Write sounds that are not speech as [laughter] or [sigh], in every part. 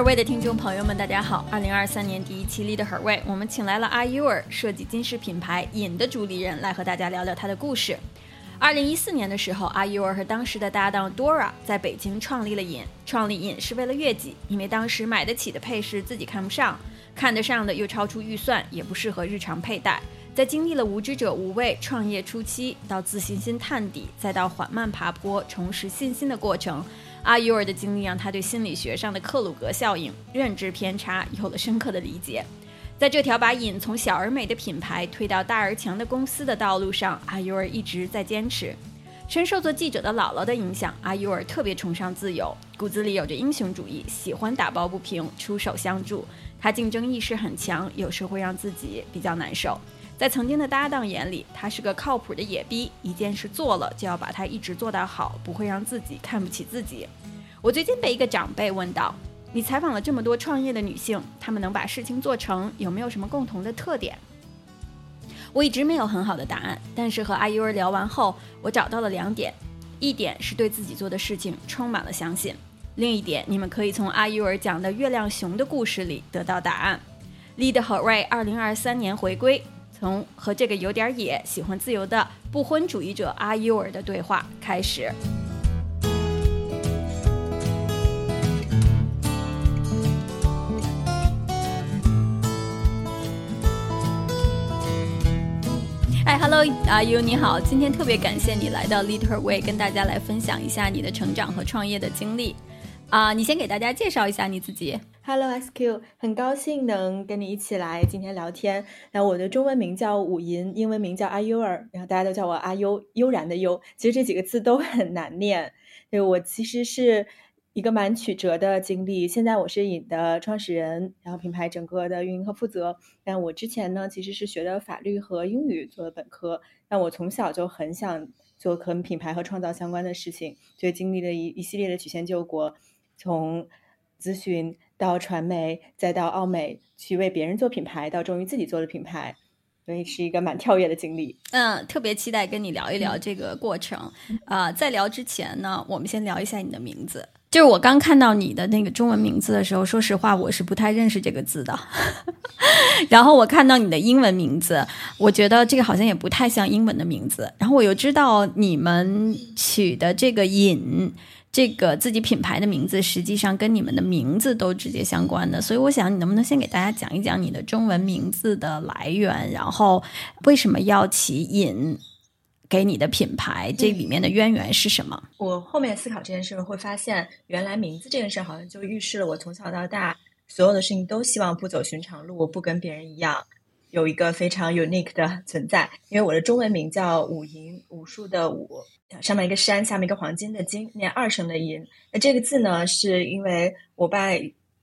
Lead Her Way 的听众朋友们，大家好！二零二三年第一期 Lead Her Way，我们请来了阿 U 尔设计金饰品牌尹的主理人来和大家聊聊他的故事。二零一四年的时候，阿 U 尔和当时的搭档 Dora 在北京创立了尹。创立尹是为了悦己，因为当时买得起的配饰自己看不上，看得上的又超出预算，也不适合日常佩戴。在经历了无知者无畏创业初期，到自信心探底，再到缓慢爬坡重拾信心的过程。阿尤尔的经历让他对心理学上的克鲁格效应、认知偏差有了深刻的理解。在这条把瘾从小而美的品牌推到大而强的公司的道路上，阿尤尔一直在坚持。深受做记者的姥姥的影响，阿尤尔特别崇尚自由，骨子里有着英雄主义，喜欢打抱不平、出手相助。他竞争意识很强，有时会让自己比较难受。在曾经的搭档眼里，他是个靠谱的野逼，一件事做了就要把它一直做到好，不会让自己看不起自己。我最近被一个长辈问到：“你采访了这么多创业的女性，她们能把事情做成，有没有什么共同的特点？”我一直没有很好的答案，但是和阿 U 儿聊完后，我找到了两点：一点是对自己做的事情充满了相信；另一点，你们可以从阿 U 儿讲的月亮熊的故事里得到答案。Lead 和 Ray 二零二三年回归。从和这个有点野、喜欢自由的不婚主义者阿尤尔的对话开始。哎，Hello，阿尤你好，今天特别感谢你来到 leader Way，跟大家来分享一下你的成长和创业的经历。啊，你先给大家介绍一下你自己。Hello SQ，很高兴能跟你一起来今天聊天。那我的中文名叫武银，英文名叫阿优儿，然后大家都叫我阿优，悠然的悠。其实这几个字都很难念。对我其实是一个蛮曲折的经历。现在我是尹的创始人，然后品牌整个的运营和负责。但我之前呢，其实是学的法律和英语做的本科。但我从小就很想做和品牌和创造相关的事情，所以经历了一一系列的曲线救国，从咨询。到传媒，再到奥美去为别人做品牌，到终于自己做了品牌，所以是一个蛮跳跃的经历。嗯，特别期待跟你聊一聊这个过程。啊，在聊之前呢，我们先聊一下你的名字。就是我刚看到你的那个中文名字的时候，说实话，我是不太认识这个字的。[laughs] 然后我看到你的英文名字，我觉得这个好像也不太像英文的名字。然后我又知道你们取的这个“尹”。这个自己品牌的名字实际上跟你们的名字都直接相关的，所以我想你能不能先给大家讲一讲你的中文名字的来源，然后为什么要起引给你的品牌，这里面的渊源是什么？我后面思考这件事会发现，原来名字这件事好像就预示了我从小到大所有的事情都希望不走寻常路，不跟别人一样，有一个非常 unique 的存在。因为我的中文名叫武银，武术的武。上面一个山，下面一个黄金的金，念二声的音。那这个字呢，是因为我爸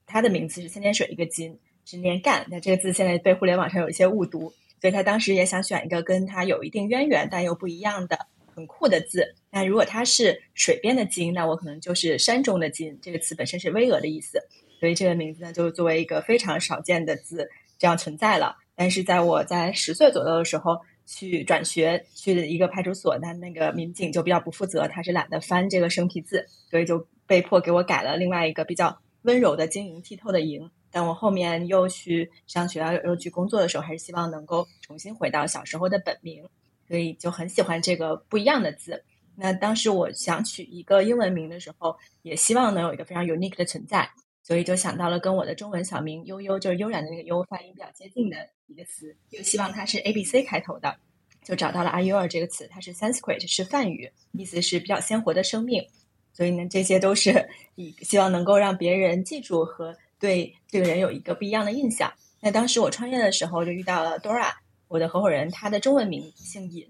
他的名字是三点水一个金，是念干。那这个字现在被互联网上有一些误读，所以他当时也想选一个跟他有一定渊源但又不一样的很酷的字。那如果它是水边的金，那我可能就是山中的金。这个词本身是巍峨的意思，所以这个名字呢，就作为一个非常少见的字这样存在了。但是在我在十岁左右的时候。去转学去一个派出所，那那个民警就比较不负责，他是懒得翻这个生僻字，所以就被迫给我改了另外一个比较温柔的晶莹剔透的莹。但我后面又去上学又去工作的时候，还是希望能够重新回到小时候的本名，所以就很喜欢这个不一样的字。那当时我想取一个英文名的时候，也希望能有一个非常 unique 的存在。所以就想到了跟我的中文小名悠悠，就是悠然的那个悠，发音比较接近的一个词，又希望它是 A B C 开头的，就找到了阿 U 尔这个词，它是 Sanskrit，是梵语，意思是比较鲜活的生命。所以呢，这些都是以希望能够让别人记住和对这个人有一个不一样的印象。那当时我创业的时候就遇到了 Dora，我的合伙人，他的中文名姓尹，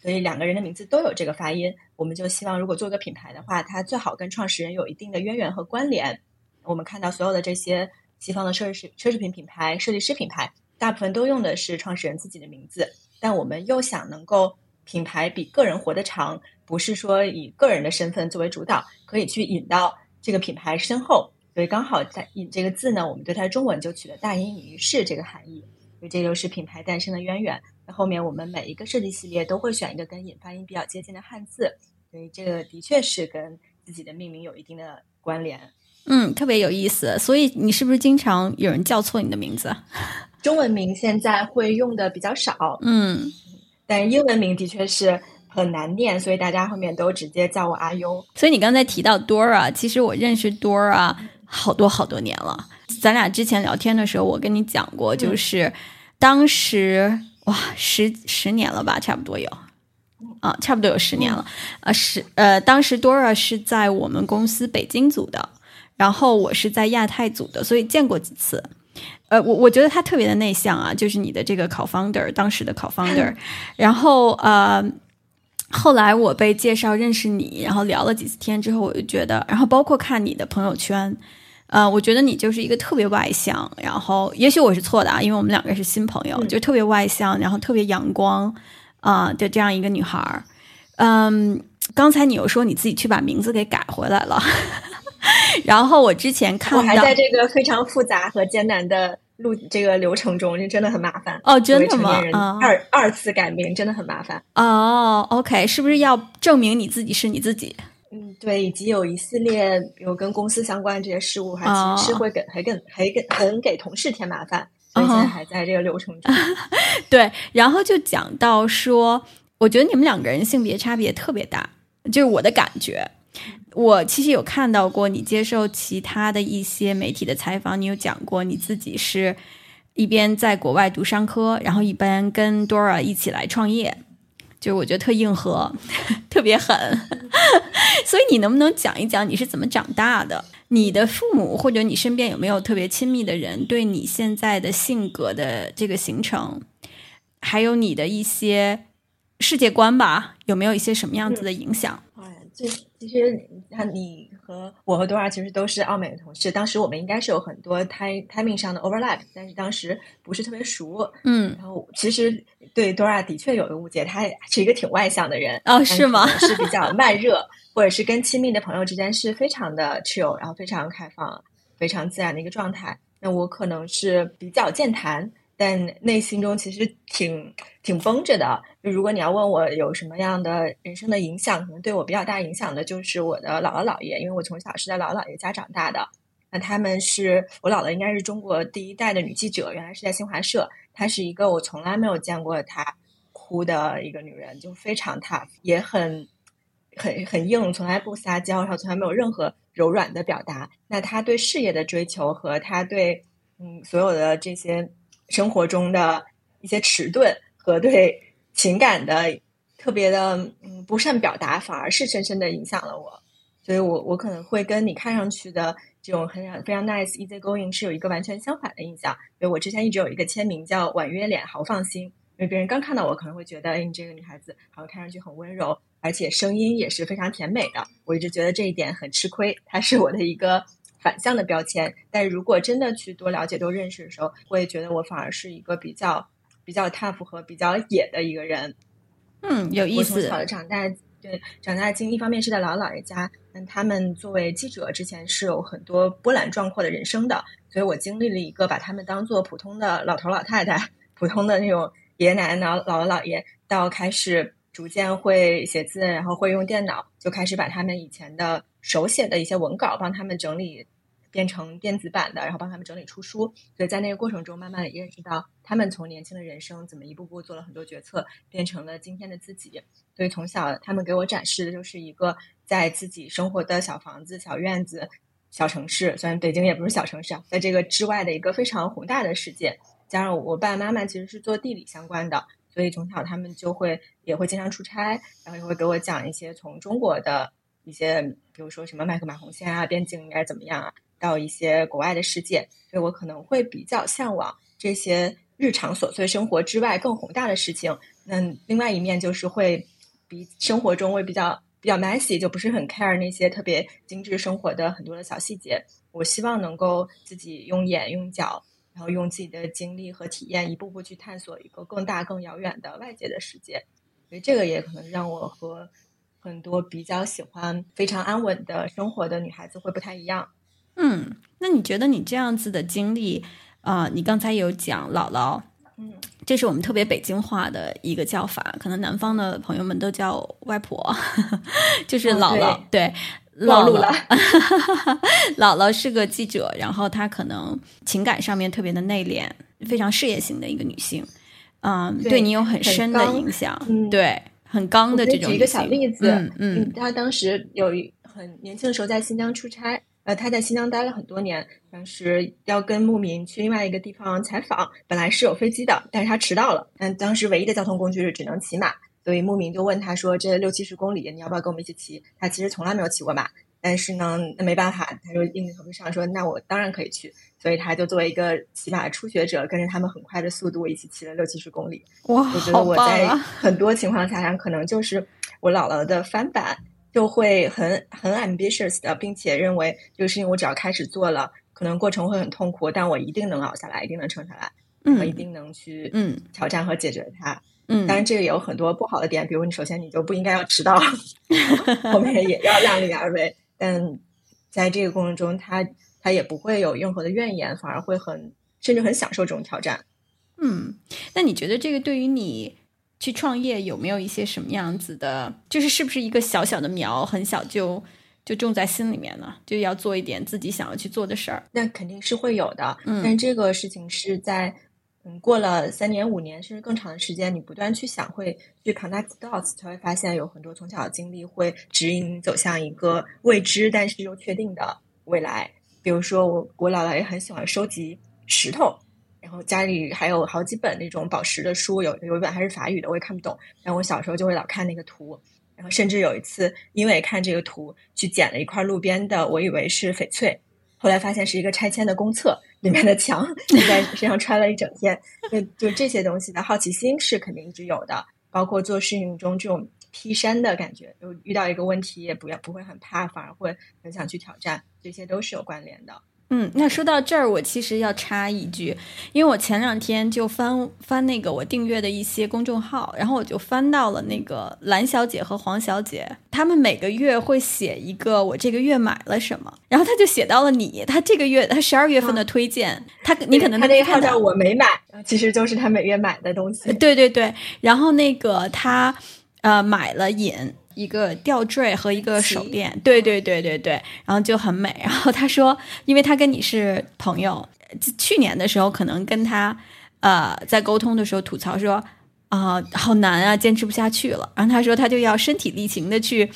所以两个人的名字都有这个发音。我们就希望如果做个品牌的话，它最好跟创始人有一定的渊源和关联。我们看到所有的这些西方的奢侈奢侈品品牌、设计师品牌，大部分都用的是创始人自己的名字。但我们又想能够品牌比个人活得长，不是说以个人的身份作为主导，可以去引到这个品牌身后。所以刚好在“引”这个字呢，我们对它的中文就取了“大隐隐于市”这个含义。所以这就是品牌诞生的渊源。那后面我们每一个设计系列都会选一个跟“引”发音比较接近的汉字。所以这个的确是跟自己的命名有一定的关联。嗯，特别有意思。所以你是不是经常有人叫错你的名字？中文名现在会用的比较少，嗯，但英文名的确是很难念，所以大家后面都直接叫我阿优。所以你刚才提到 Dora，其实我认识 Dora 好多好多年了。咱俩之前聊天的时候，我跟你讲过，就是当时哇，十十年了吧，差不多有。啊，差不多有十年了，呃，是呃，当时 Dora 是在我们公司北京组的，然后我是在亚太组的，所以见过几次。呃，我我觉得他特别的内向啊，就是你的这个考 founder，[laughs] 当时的考 founder。然后呃，后来我被介绍认识你，然后聊了几次天之后，我就觉得，然后包括看你的朋友圈，呃，我觉得你就是一个特别外向，然后也许我是错的啊，因为我们两个是新朋友，就特别外向，然后特别阳光。啊，的这样一个女孩儿，嗯，刚才你又说你自己去把名字给改回来了，[laughs] 然后我之前看到，我还在这个非常复杂和艰难的路这个流程中，这真的很麻烦哦，真的吗？二二次改名真的很麻烦哦。OK，是不是要证明你自己是你自己？嗯，对，以及有一系列有跟公司相关这些事务，还其实是会给还给还给很给同事添麻烦。所以现在还在这个流程中，[laughs] 对，然后就讲到说，我觉得你们两个人性别差别特别大，就是我的感觉。我其实有看到过你接受其他的一些媒体的采访，你有讲过你自己是一边在国外读商科，然后一边跟 Dora 一起来创业，就是我觉得特硬核，[laughs] 特别狠。[laughs] 所以你能不能讲一讲你是怎么长大的？你的父母或者你身边有没有特别亲密的人，对你现在的性格的这个形成，还有你的一些世界观吧，有没有一些什么样子的影响？这其实那你和我和多尔其实都是澳美的同事，当时我们应该是有很多 timing 上的 overlap，但是当时不是特别熟。嗯，然后其实对多尔的确有个误解，他是一个挺外向的人。哦，是吗？是比较慢热。或者是跟亲密的朋友之间是非常的 chill，然后非常开放、非常自然的一个状态。那我可能是比较健谈，但内心中其实挺挺绷着的。就如果你要问我有什么样的人生的影响，可能对我比较大影响的就是我的姥姥姥爷，因为我从小是在姥姥姥爷家长大的。那他们是我姥姥，应该是中国第一代的女记者，原来是在新华社。她是一个我从来没有见过她哭的一个女人，就非常 tough，也很。很很硬，从来不撒娇，然后从来没有任何柔软的表达。那他对事业的追求和他对嗯所有的这些生活中的一些迟钝和对情感的特别的嗯不善表达，反而是深深的影响了我。所以我我可能会跟你看上去的这种很非常 nice easy going 是有一个完全相反的印象。因为我之前一直有一个签名叫婉约脸豪放心，因为别人刚看到我可能会觉得，哎，你这个女孩子好像看上去很温柔。而且声音也是非常甜美的，我一直觉得这一点很吃亏，它是我的一个反向的标签。但如果真的去多了解、多认识的时候，我也觉得我反而是一个比较比较 tough 和比较野的一个人。嗯，有意思。我从小的长大，对长大经历一方面是在姥姥姥爷家，但他们作为记者之前是有很多波澜壮阔的人生的，所以我经历了一个把他们当做普通的老头老太太、普通的那种爷爷奶奶、姥姥姥爷，到开始。逐渐会写字，然后会用电脑，就开始把他们以前的手写的一些文稿帮他们整理，变成电子版的，然后帮他们整理出书。所以在那个过程中，慢慢的认识到他们从年轻的人生怎么一步步做了很多决策，变成了今天的自己。所以从小他们给我展示的就是一个在自己生活的小房子、小院子、小城市，虽然北京也不是小城市啊，在这个之外的一个非常宏大的世界。加上我爸爸妈妈其实是做地理相关的。所以从小他们就会也会经常出差，然后也会给我讲一些从中国的一些，比如说什么麦克马洪线啊，边境应该怎么样啊，到一些国外的世界。所以我可能会比较向往这些日常琐碎生活之外更宏大的事情。那另外一面就是会比生活中会比较比较 messy，就不是很 care 那些特别精致生活的很多的小细节。我希望能够自己用眼用脚。然后用自己的经历和体验，一步步去探索一个更大、更遥远的外界的世界。所以这个也可能让我和很多比较喜欢非常安稳的生活的女孩子会不太一样。嗯，那你觉得你这样子的经历啊？你刚才有讲姥姥，嗯，这是我们特别北京话的一个叫法，可能南方的朋友们都叫外婆，[laughs] 就是姥姥。对，暴露了。[laughs] 姥姥是个记者，然后她可能情感上面特别的内敛，非常事业型的一个女性，嗯，对你有很深的影响，对，很刚的这种。举一个小例子，嗯嗯，他当时有一很年轻的时候在新疆出差，呃，他在新疆待了很多年，当时要跟牧民去另外一个地方采访，本来是有飞机的，但是他迟到了，但当时唯一的交通工具是只能骑马。所以牧民就问他说：“这六七十公里，你要不要跟我们一起骑？”他其实从来没有骑过马，但是呢，那没办法，他就硬着头皮上说：“那我当然可以去。”所以他就作为一个骑马的初学者，跟着他们很快的速度一起骑了六七十公里。哇，我觉得我在很多情况下上，可能就是我姥姥的翻版，就会很很 ambitious 的，并且认为这个事情我只要开始做了，可能过程会很痛苦，但我一定能熬下来，一定能撑下来，我一定能去嗯挑战和解决它。嗯，当然这个也有很多不好的点，比如你首先你就不应该要迟到，[laughs] 后面也要量力而为。但在这个过程中，他他也不会有任何的怨言，反而会很甚至很享受这种挑战。嗯，那你觉得这个对于你去创业有没有一些什么样子的？就是是不是一个小小的苗，很小就就种在心里面呢？就要做一点自己想要去做的事儿？那肯定是会有的。嗯，但这个事情是在。嗯，过了三年、五年甚至更长的时间，你不断去想，会去 connect dots，才会发现有很多从小的经历会指引你走向一个未知但是又确定的未来。比如说，我我姥姥也很喜欢收集石头，然后家里还有好几本那种宝石的书，有有一本还是法语的，我也看不懂。但我小时候就会老看那个图，然后甚至有一次因为看这个图去捡了一块路边的，我以为是翡翠，后来发现是一个拆迁的公厕。里面的墙，[laughs] 你在身上穿了一整天，就就这些东西的好奇心是肯定一直有的。包括做事情中这种劈山的感觉，就遇到一个问题也不要不会很怕，反而会很想去挑战，这些都是有关联的。嗯，那说到这儿，我其实要插一句，因为我前两天就翻翻那个我订阅的一些公众号，然后我就翻到了那个蓝小姐和黄小姐，他们每个月会写一个我这个月买了什么，然后他就写到了你，他这个月他十二月份的推荐，他你可能他那号叫我没买，其实就是他每月买的东西。对对对，然后那个他呃买了饮。一个吊坠和一个手链，对对对对对，然后就很美。然后他说，因为他跟你是朋友，去年的时候可能跟他呃在沟通的时候吐槽说啊好难啊，坚持不下去了。然后他说他就要身体力行的去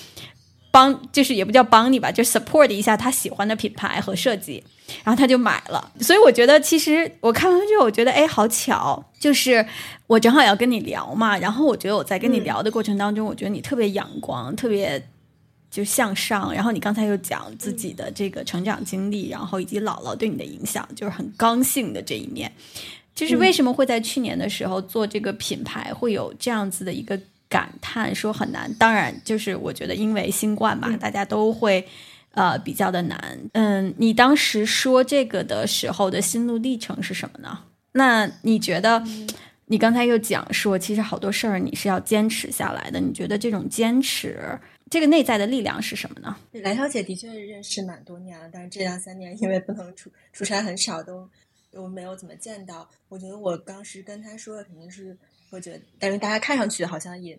帮，就是也不叫帮你吧，就 support 一下他喜欢的品牌和设计。然后他就买了，所以我觉得其实我看完之后，我觉得哎，好巧，就是我正好要跟你聊嘛。然后我觉得我在跟你聊的过程当中，我觉得你特别阳光，特别就向上。然后你刚才又讲自己的这个成长经历，然后以及姥姥对你的影响，就是很刚性的这一面。就是为什么会在去年的时候做这个品牌，会有这样子的一个感叹，说很难。当然，就是我觉得因为新冠嘛，大家都会。呃，比较的难。嗯，你当时说这个的时候的心路历程是什么呢？那你觉得，你刚才又讲说，其实好多事儿你是要坚持下来的。你觉得这种坚持，这个内在的力量是什么呢？蓝小姐的确认识蛮多年了，但是这两三年因为不能出出差很少，都都没有怎么见到。我觉得我当时跟她说的肯定是，我觉得，但是大家看上去好像也。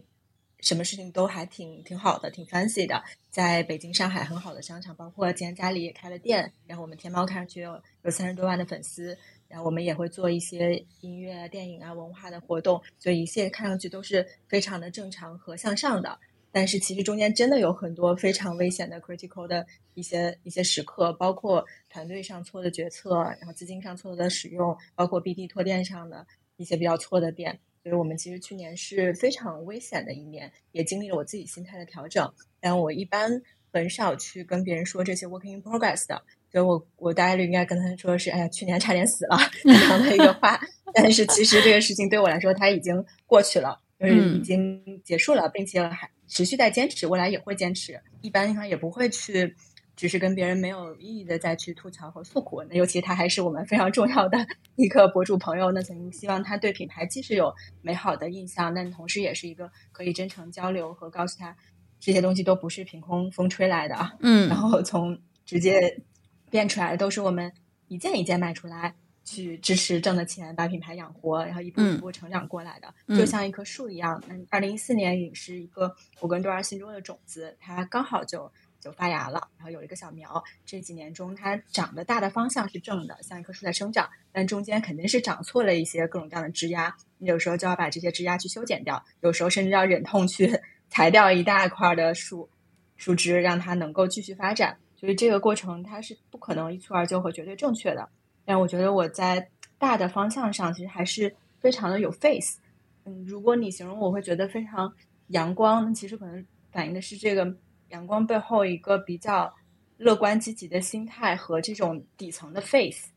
什么事情都还挺挺好的，挺 fancy 的，在北京、上海很好的商场，包括今天家里也开了店。然后我们天猫看上去有有三十多万的粉丝，然后我们也会做一些音乐、电影啊、文化的活动，所以一切看上去都是非常的正常和向上的。但是其实中间真的有很多非常危险的 critical 的一些一些时刻，包括团队上错的决策，然后资金上错的使用，包括 BD 拓店上的一些比较错的点。所以我们其实去年是非常危险的一年，也经历了我自己心态的调整。但我一般很少去跟别人说这些 working in progress 的，所以我我大概率应该跟他说是，哎呀，去年差点死了 [laughs] 这样的一个话。但是其实这个事情对我来说，它已经过去了，就是已经结束了，并且还持续在坚持，未来也会坚持。一般情况也不会去。只是跟别人没有意义的再去吐槽和诉苦，那尤其他还是我们非常重要的一个博主朋友，那曾经希望他对品牌既是有美好的印象，但同时也是一个可以真诚交流和告诉他这些东西都不是凭空风吹来的啊。嗯，然后从直接变出来的都是我们一件一件卖出来，去支持挣的钱，把品牌养活，然后一步一步成长过来的，就像一棵树一样。那二零一四年也是一个我跟多儿心中的种子，它刚好就。就发芽了，然后有了一个小苗。这几年中，它长的大的方向是正的，像一棵树在生长，但中间肯定是长错了一些各种各样的枝丫。你有时候就要把这些枝丫去修剪掉，有时候甚至要忍痛去 [laughs] 裁掉一大块的树树枝，让它能够继续发展。所以这个过程它是不可能一蹴而就和绝对正确的。但我觉得我在大的方向上其实还是非常的有 face。嗯，如果你形容我会觉得非常阳光，其实可能反映的是这个阳光背后一个比较乐观积极的心态和这种底层的 face。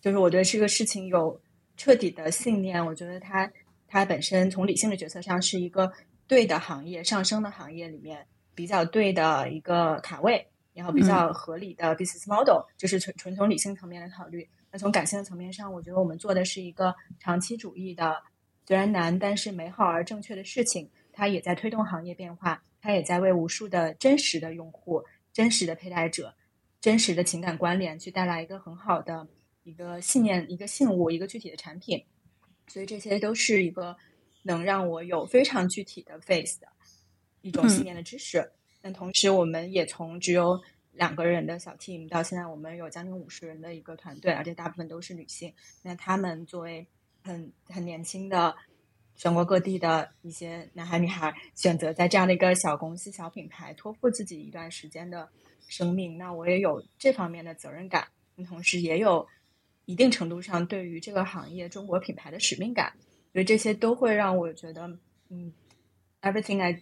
就是我对这个事情有彻底的信念。我觉得它它本身从理性的决策上是一个对的行业，上升的行业里面比较对的一个卡位，然后比较合理的 business model，就是纯纯从理性层面来考虑。那从感性的层面上，我觉得我们做的是一个长期主义的。虽然难，但是美好而正确的事情，它也在推动行业变化，它也在为无数的真实的用户、真实的佩戴者、真实的情感关联去带来一个很好的一个信念、一个信物、一个具体的产品。所以这些都是一个能让我有非常具体的 face 的一种信念的支持。那同时，我们也从只有两个人的小 team 到现在我们有将近五十人的一个团队，而且大部分都是女性。那他们作为很很年轻的全国各地的一些男孩女孩选择在这样的一个小公司、小品牌托付自己一段时间的生命，那我也有这方面的责任感，同时也有一定程度上对于这个行业中国品牌的使命感，所以这些都会让我觉得，嗯，everything I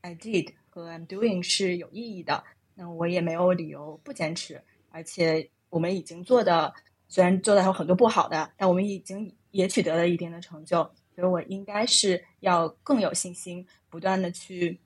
I did 和 I'm doing 是有意义的，那我也没有理由不坚持，而且我们已经做的。虽然做的还有很多不好的，但我们已经也取得了一定的成就，所以我应该是要更有信心，不断的去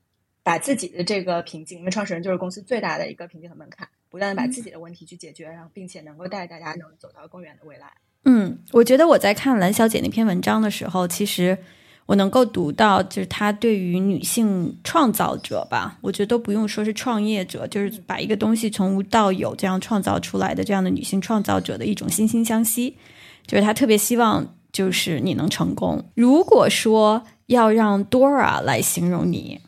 把自己的这个瓶颈，因为创始人就是公司最大的一个瓶颈和门槛，不断的把自己的问题去解决，然后并且能够带大家能走到更远的未来。嗯，我觉得我在看蓝小姐那篇文章的时候，其实。我能够读到，就是她对于女性创造者吧，我觉得都不用说是创业者，就是把一个东西从无到有这样创造出来的这样的女性创造者的一种惺惺相惜，就是她特别希望就是你能成功。如果说要让 Dora 来形容你，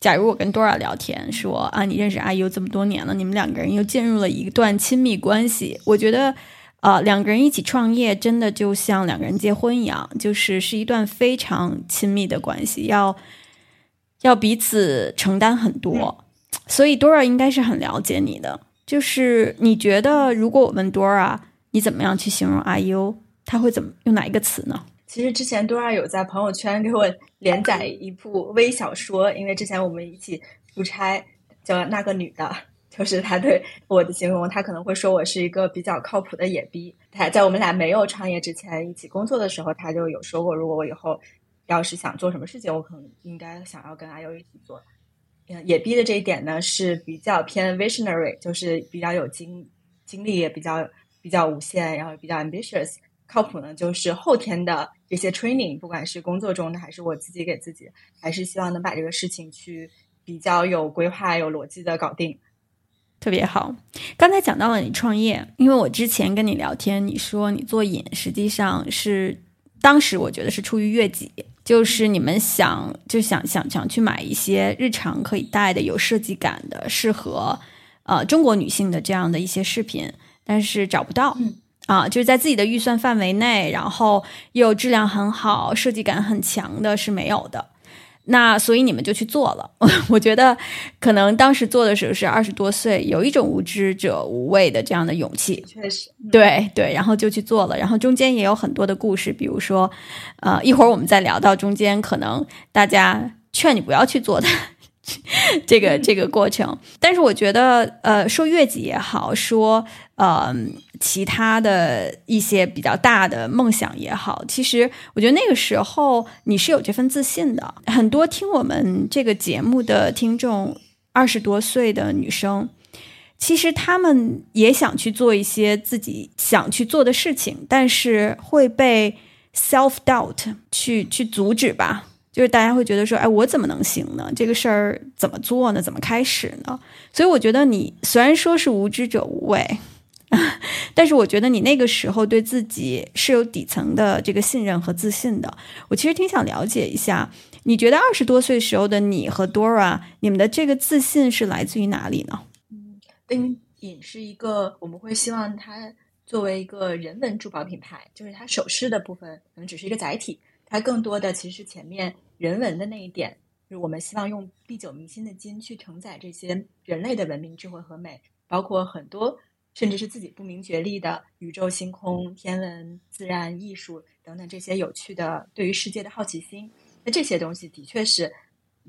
假如我跟 Dora 聊天说啊，你认识阿 U 这么多年了，你们两个人又进入了一段亲密关系，我觉得。啊，两个人一起创业，真的就像两个人结婚一样，就是是一段非常亲密的关系，要要彼此承担很多。所以 Dora 应该是很了解你的。就是你觉得，如果我问 Dora，你怎么样去形容阿 U，他会怎么用哪一个词呢？其实之前 Dora 有在朋友圈给我连载一部微小说，因为之前我们一起出差，叫那个女的。[laughs] 就是他对我的形容，他可能会说我是一个比较靠谱的野逼。他在我们俩没有创业之前一起工作的时候，他就有说过，如果我以后要是想做什么事情，我可能应该想要跟阿优一起做。嗯，野逼的这一点呢是比较偏 visionary，就是比较有精精力，也比较比较无限，然后比较 ambitious。靠谱呢，就是后天的这些 training，不管是工作中的还是我自己给自己，还是希望能把这个事情去比较有规划、有逻辑的搞定。特别好，刚才讲到了你创业，因为我之前跟你聊天，你说你做饮，实际上是当时我觉得是出于悦己，就是你们想就想想想去买一些日常可以戴的、有设计感的、适合呃中国女性的这样的一些饰品，但是找不到啊，就是在自己的预算范围内，然后又质量很好、设计感很强的是没有的。那所以你们就去做了，[laughs] 我觉得可能当时做的时候是二十多岁，有一种无知者无畏的这样的勇气，确实，对对，然后就去做了，然后中间也有很多的故事，比如说，呃，一会儿我们再聊到中间，可能大家劝你不要去做的。[laughs] 这个这个过程，但是我觉得，呃，说月季也好，说呃其他的一些比较大的梦想也好，其实我觉得那个时候你是有这份自信的。很多听我们这个节目的听众，二十多岁的女生，其实她们也想去做一些自己想去做的事情，但是会被 self doubt 去去阻止吧。就是大家会觉得说，哎，我怎么能行呢？这个事儿怎么做呢？怎么开始呢？所以我觉得你虽然说是无知者无畏，[laughs] 但是我觉得你那个时候对自己是有底层的这个信任和自信的。我其实挺想了解一下，你觉得二十多岁时候的你和 Dora，你们的这个自信是来自于哪里呢？嗯，丁颖是一个，我们会希望它作为一个人文珠宝品牌，就是它首饰的部分可能只是一个载体，它更多的其实前面人文的那一点，就是我们希望用历久弥新的金去承载这些人类的文明、智慧和美，包括很多。甚至是自己不明觉厉的宇宙、星空、天文、自然、艺术等等这些有趣的对于世界的好奇心，那这些东西的确是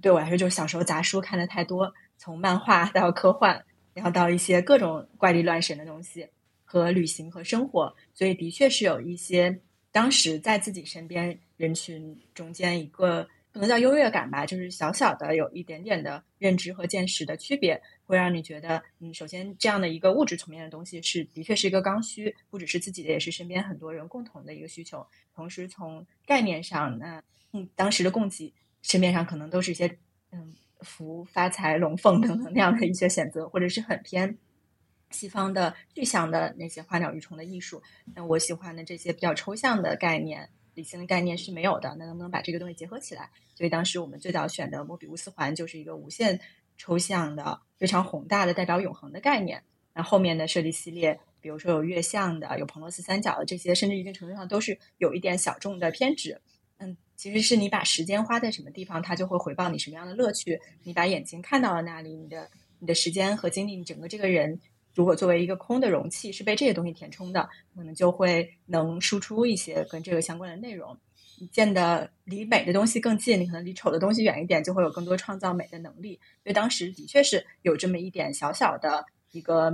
对我来说，就是小时候杂书看的太多，从漫画到科幻，然后到一些各种怪力乱神的东西和旅行和生活，所以的确是有一些当时在自己身边人群中间一个。可能叫优越感吧，就是小小的有一点点的认知和见识的区别，会让你觉得，嗯，首先这样的一个物质层面的东西是的确是一个刚需，不只是自己的，也是身边很多人共同的一个需求。同时从概念上，那嗯，当时的供给市面上可能都是一些嗯福发财龙凤等等那样的一些选择，或者是很偏西方的具象的那些花鸟鱼虫的艺术。那我喜欢的这些比较抽象的概念。理性的概念是没有的，那能不能把这个东西结合起来？所以当时我们最早选的莫比乌斯环就是一个无限抽象的、非常宏大的、代表永恒的概念。那后面的设计系列，比如说有月相的、有彭罗斯三角的这些，甚至一定程度上都是有一点小众的偏执。嗯，其实是你把时间花在什么地方，它就会回报你什么样的乐趣。你把眼睛看到了那里，你的你的时间和精力，你整个这个人。如果作为一个空的容器是被这些东西填充的，可能就会能输出一些跟这个相关的内容。你见的离美的东西更近，你可能离丑的东西远一点，就会有更多创造美的能力。所以当时的确是有这么一点小小的一个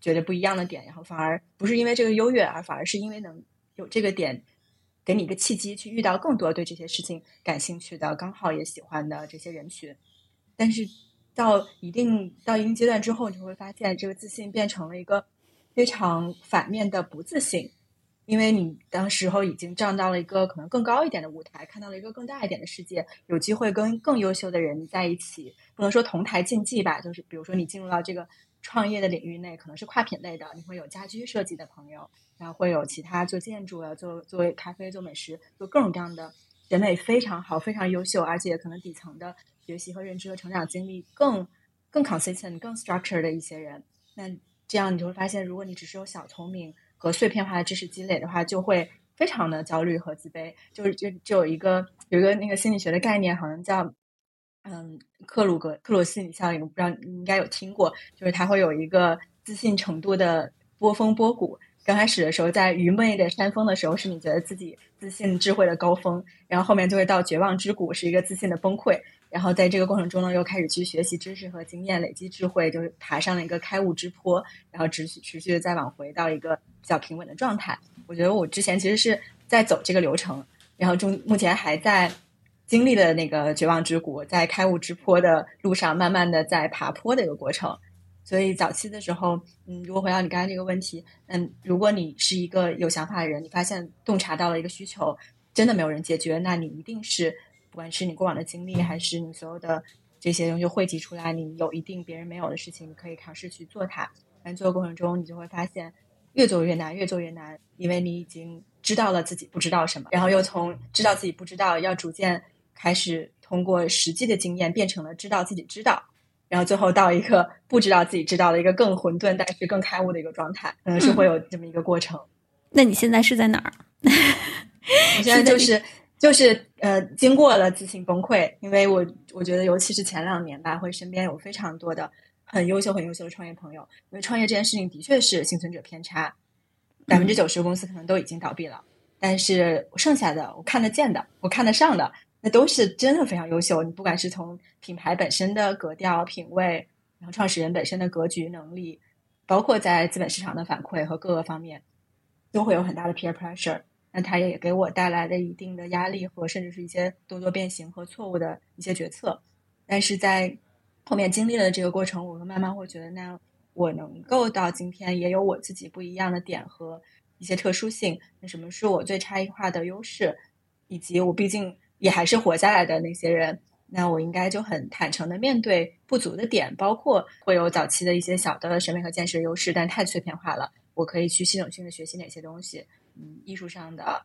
觉得不一样的点，然后反而不是因为这个优越，而反而是因为能有这个点给你一个契机，去遇到更多对这些事情感兴趣的、刚好也喜欢的这些人群。但是。到一定到一定阶段之后，你就会发现这个自信变成了一个非常反面的不自信，因为你当时候已经站到了一个可能更高一点的舞台，看到了一个更大一点的世界，有机会跟更优秀的人在一起，不能说同台竞技吧，就是比如说你进入到这个创业的领域内，可能是跨品类的，你会有家居设计的朋友，然后会有其他做建筑啊、做做咖啡、做美食、做各种各样的审美非常好、非常优秀，而且可能底层的。学习和认知和成长经历更更 consistent、更 structured 的一些人，那这样你就会发现，如果你只是有小聪明和碎片化的知识积累的话，就会非常的焦虑和自卑。就是就就有一个有一个那个心理学的概念，好像叫嗯克鲁格克鲁心理效应，我不知道你应该有听过，就是它会有一个自信程度的波峰波谷。刚开始的时候，在愚昧的山峰的时候，是你觉得自己自信智慧的高峰，然后后面就会到绝望之谷，是一个自信的崩溃。然后在这个过程中呢，又开始去学习知识和经验，累积智慧，就是爬上了一个开悟之坡，然后持续持续的再往回到一个比较平稳的状态。我觉得我之前其实是在走这个流程，然后中目前还在经历了那个绝望之谷，在开悟之坡的路上，慢慢的在爬坡的一个过程。所以早期的时候，嗯，如果回到你刚才这个问题，嗯，如果你是一个有想法的人，你发现洞察到了一个需求，真的没有人解决，那你一定是。不管是你过往的经历，还是你所有的这些东西汇集出来，你有一定别人没有的事情，你可以尝试去做它。但做的过程中，你就会发现越做越难，越做越难，因为你已经知道了自己不知道什么，然后又从知道自己不知道，要逐渐开始通过实际的经验变成了知道自己知道，然后最后到一个不知道自己知道的一个更混沌，但是更开悟的一个状态，可能是会有这么一个过程。那你现在是在哪儿？我现在就是。就是呃，经过了自信崩溃，因为我我觉得，尤其是前两年吧，会身边有非常多的很优秀、很优秀的创业朋友。因为创业这件事情的确是幸存者偏差，百分之九十公司可能都已经倒闭了，但是剩下的我看得见的、我看得上的，那都是真的非常优秀。你不管是从品牌本身的格调、品味，然后创始人本身的格局能力，包括在资本市场的反馈和各个方面，都会有很大的 peer pressure。那它也给我带来了一定的压力和甚至是一些动作变形和错误的一些决策，但是在后面经历了这个过程，我会慢慢会觉得，那我能够到今天也有我自己不一样的点和一些特殊性。那什么是我最差异化的优势？以及我毕竟也还是活下来的那些人，那我应该就很坦诚的面对不足的点，包括会有早期的一些小的审美和见识优势，但太碎片化了，我可以去系统性的学习哪些东西。嗯，艺术上的、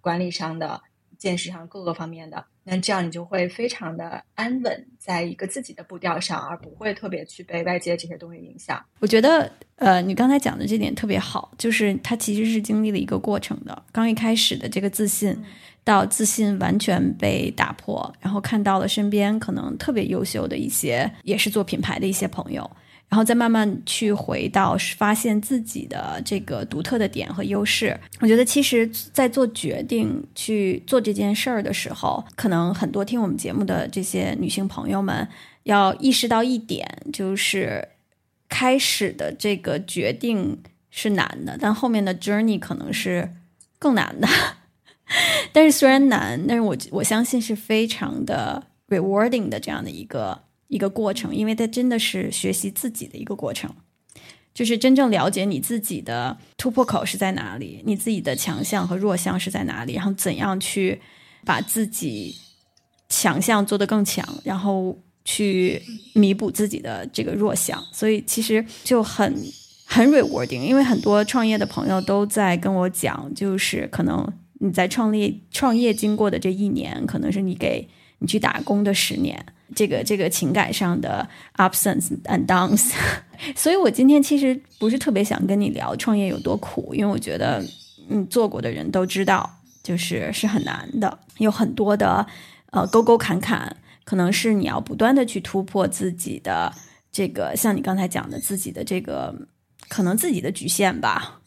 管理上的、见识上各个方面的。那这样你就会非常的安稳，在一个自己的步调上，而不会特别去被外界这些东西影响。我觉得，呃，你刚才讲的这点特别好，就是他其实是经历了一个过程的。刚一开始的这个自信，到自信完全被打破，然后看到了身边可能特别优秀的一些，也是做品牌的一些朋友。然后再慢慢去回到发现自己的这个独特的点和优势。我觉得，其实，在做决定去做这件事儿的时候，可能很多听我们节目的这些女性朋友们要意识到一点，就是开始的这个决定是难的，但后面的 journey 可能是更难的。[laughs] 但是虽然难，但是我我相信是非常的 rewarding 的这样的一个。一个过程，因为它真的是学习自己的一个过程，就是真正了解你自己的突破口是在哪里，你自己的强项和弱项是在哪里，然后怎样去把自己强项做得更强，然后去弥补自己的这个弱项。所以其实就很很 rewarding，因为很多创业的朋友都在跟我讲，就是可能你在创立创业经过的这一年，可能是你给你去打工的十年。这个这个情感上的 ups and downs，[laughs] 所以我今天其实不是特别想跟你聊创业有多苦，因为我觉得嗯做过的人都知道，就是是很难的，有很多的呃沟沟坎坎，可能是你要不断的去突破自己的这个，像你刚才讲的自己的这个可能自己的局限吧，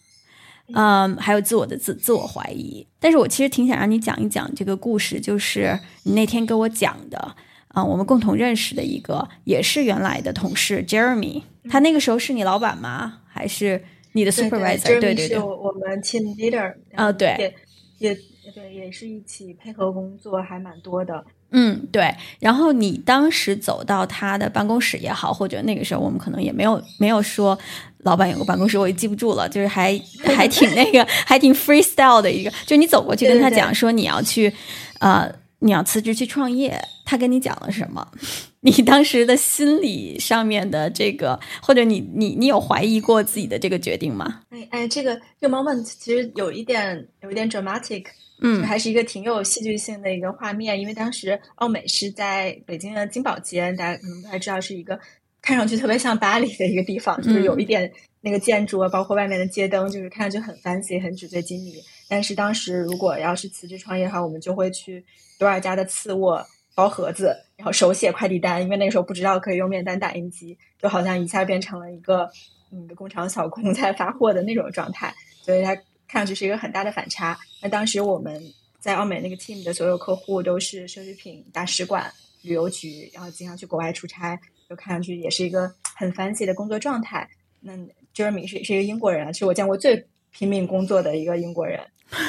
嗯，还有自我的自自我怀疑。但是我其实挺想让你讲一讲这个故事，就是你那天跟我讲的。啊，我们共同认识的一个也是原来的同事 Jeremy，他那个时候是你老板吗？还是你的 supervisor？对对对，我们 team leader。啊，对，也也对，也是一起配合工作，还蛮多的。嗯，对。然后你当时走到他的办公室也好，或者那个时候我们可能也没有没有说老板有个办公室，我也记不住了，就是还 [laughs] 还挺那个，还挺 freestyle 的一个，就你走过去跟他讲说你要去，呃。你要辞职去创业，他跟你讲了什么？[laughs] 你当时的心理上面的这个，或者你你你有怀疑过自己的这个决定吗？哎哎，这个这个 moment 其实有一点有一点 dramatic，嗯，还是一个挺有戏剧性的一个画面。因为当时奥美是在北京的金宝街，大家可能不太知道，是一个看上去特别像巴黎的一个地方，就是有一点那个建筑啊，包括外面的街灯，就是看上去很 fancy，很纸醉金迷。但是当时如果要是辞职创业的话，我们就会去多少家的次卧包盒子，然后手写快递单，因为那个时候不知道可以用面单打印机，就好像一下变成了一个嗯工厂小工在发货的那种状态，所以它看上去是一个很大的反差。那当时我们在奥美那个 team 的所有客户都是奢侈品大使馆、旅游局，然后经常去国外出差，就看上去也是一个很 fancy 的工作状态。那 Jeremy 是是一个英国人啊，是我见过最拼命工作的一个英国人。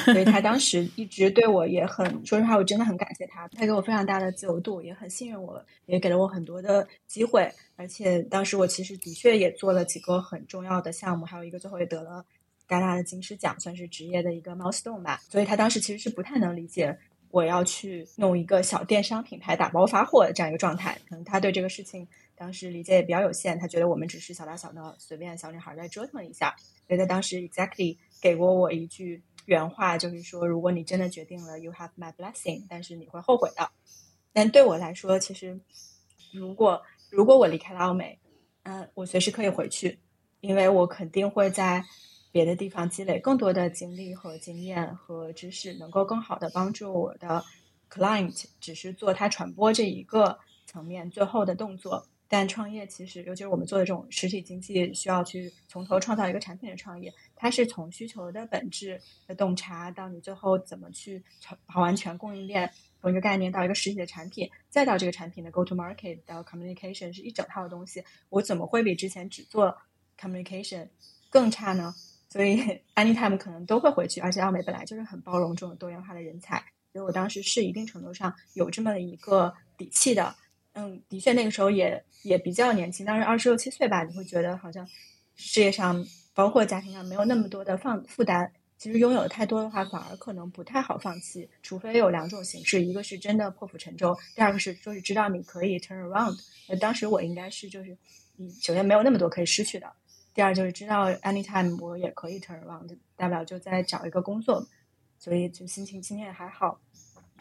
所以他当时 [laughs] 一直对我也很，说实话，我真的很感谢他。他给我非常大的自由度，也很信任我，也给了我很多的机会。而且当时我其实的确也做了几个很重要的项目，还有一个最后也得了戛纳的金狮奖，算是职业的一个 milestone 吧。所以他当时其实是不太能理解我要去弄一个小电商品牌打包发货的这样一个状态。可能他对这个事情当时理解也比较有限，他觉得我们只是小打小闹，随便小女孩在折腾一下。所以在当时 exactly 给过我一句。原话就是说，如果你真的决定了，you have my blessing，但是你会后悔的。但对我来说，其实如果如果我离开了奥美，嗯，我随时可以回去，因为我肯定会在别的地方积累更多的经历和经验和知识，能够更好的帮助我的 client，只是做他传播这一个层面最后的动作。但创业其实，尤其是我们做的这种实体经济，需要去从头创造一个产品的创业，它是从需求的本质的洞察，到你最后怎么去跑完全供应链，从一个概念到一个实体的产品，再到这个产品的 go to market 到 communication，是一整套的东西。我怎么会比之前只做 communication 更差呢？所以 [laughs] anytime 可能都会回去，而且奥美本来就是很包容这种多元化的人才，所以我当时是一定程度上有这么一个底气的。嗯，的确，那个时候也也比较年轻，当时二十六七岁吧。你会觉得好像事业上，包括家庭上，没有那么多的放负担。其实拥有太多的话，反而可能不太好放弃。除非有两种形式，一个是真的破釜沉舟，第二个是就是知道你可以 turn around。那当时我应该是就是，嗯，首先没有那么多可以失去的，第二就是知道 anytime 我也可以 turn around，大不了就再找一个工作。所以就心情今天也还好。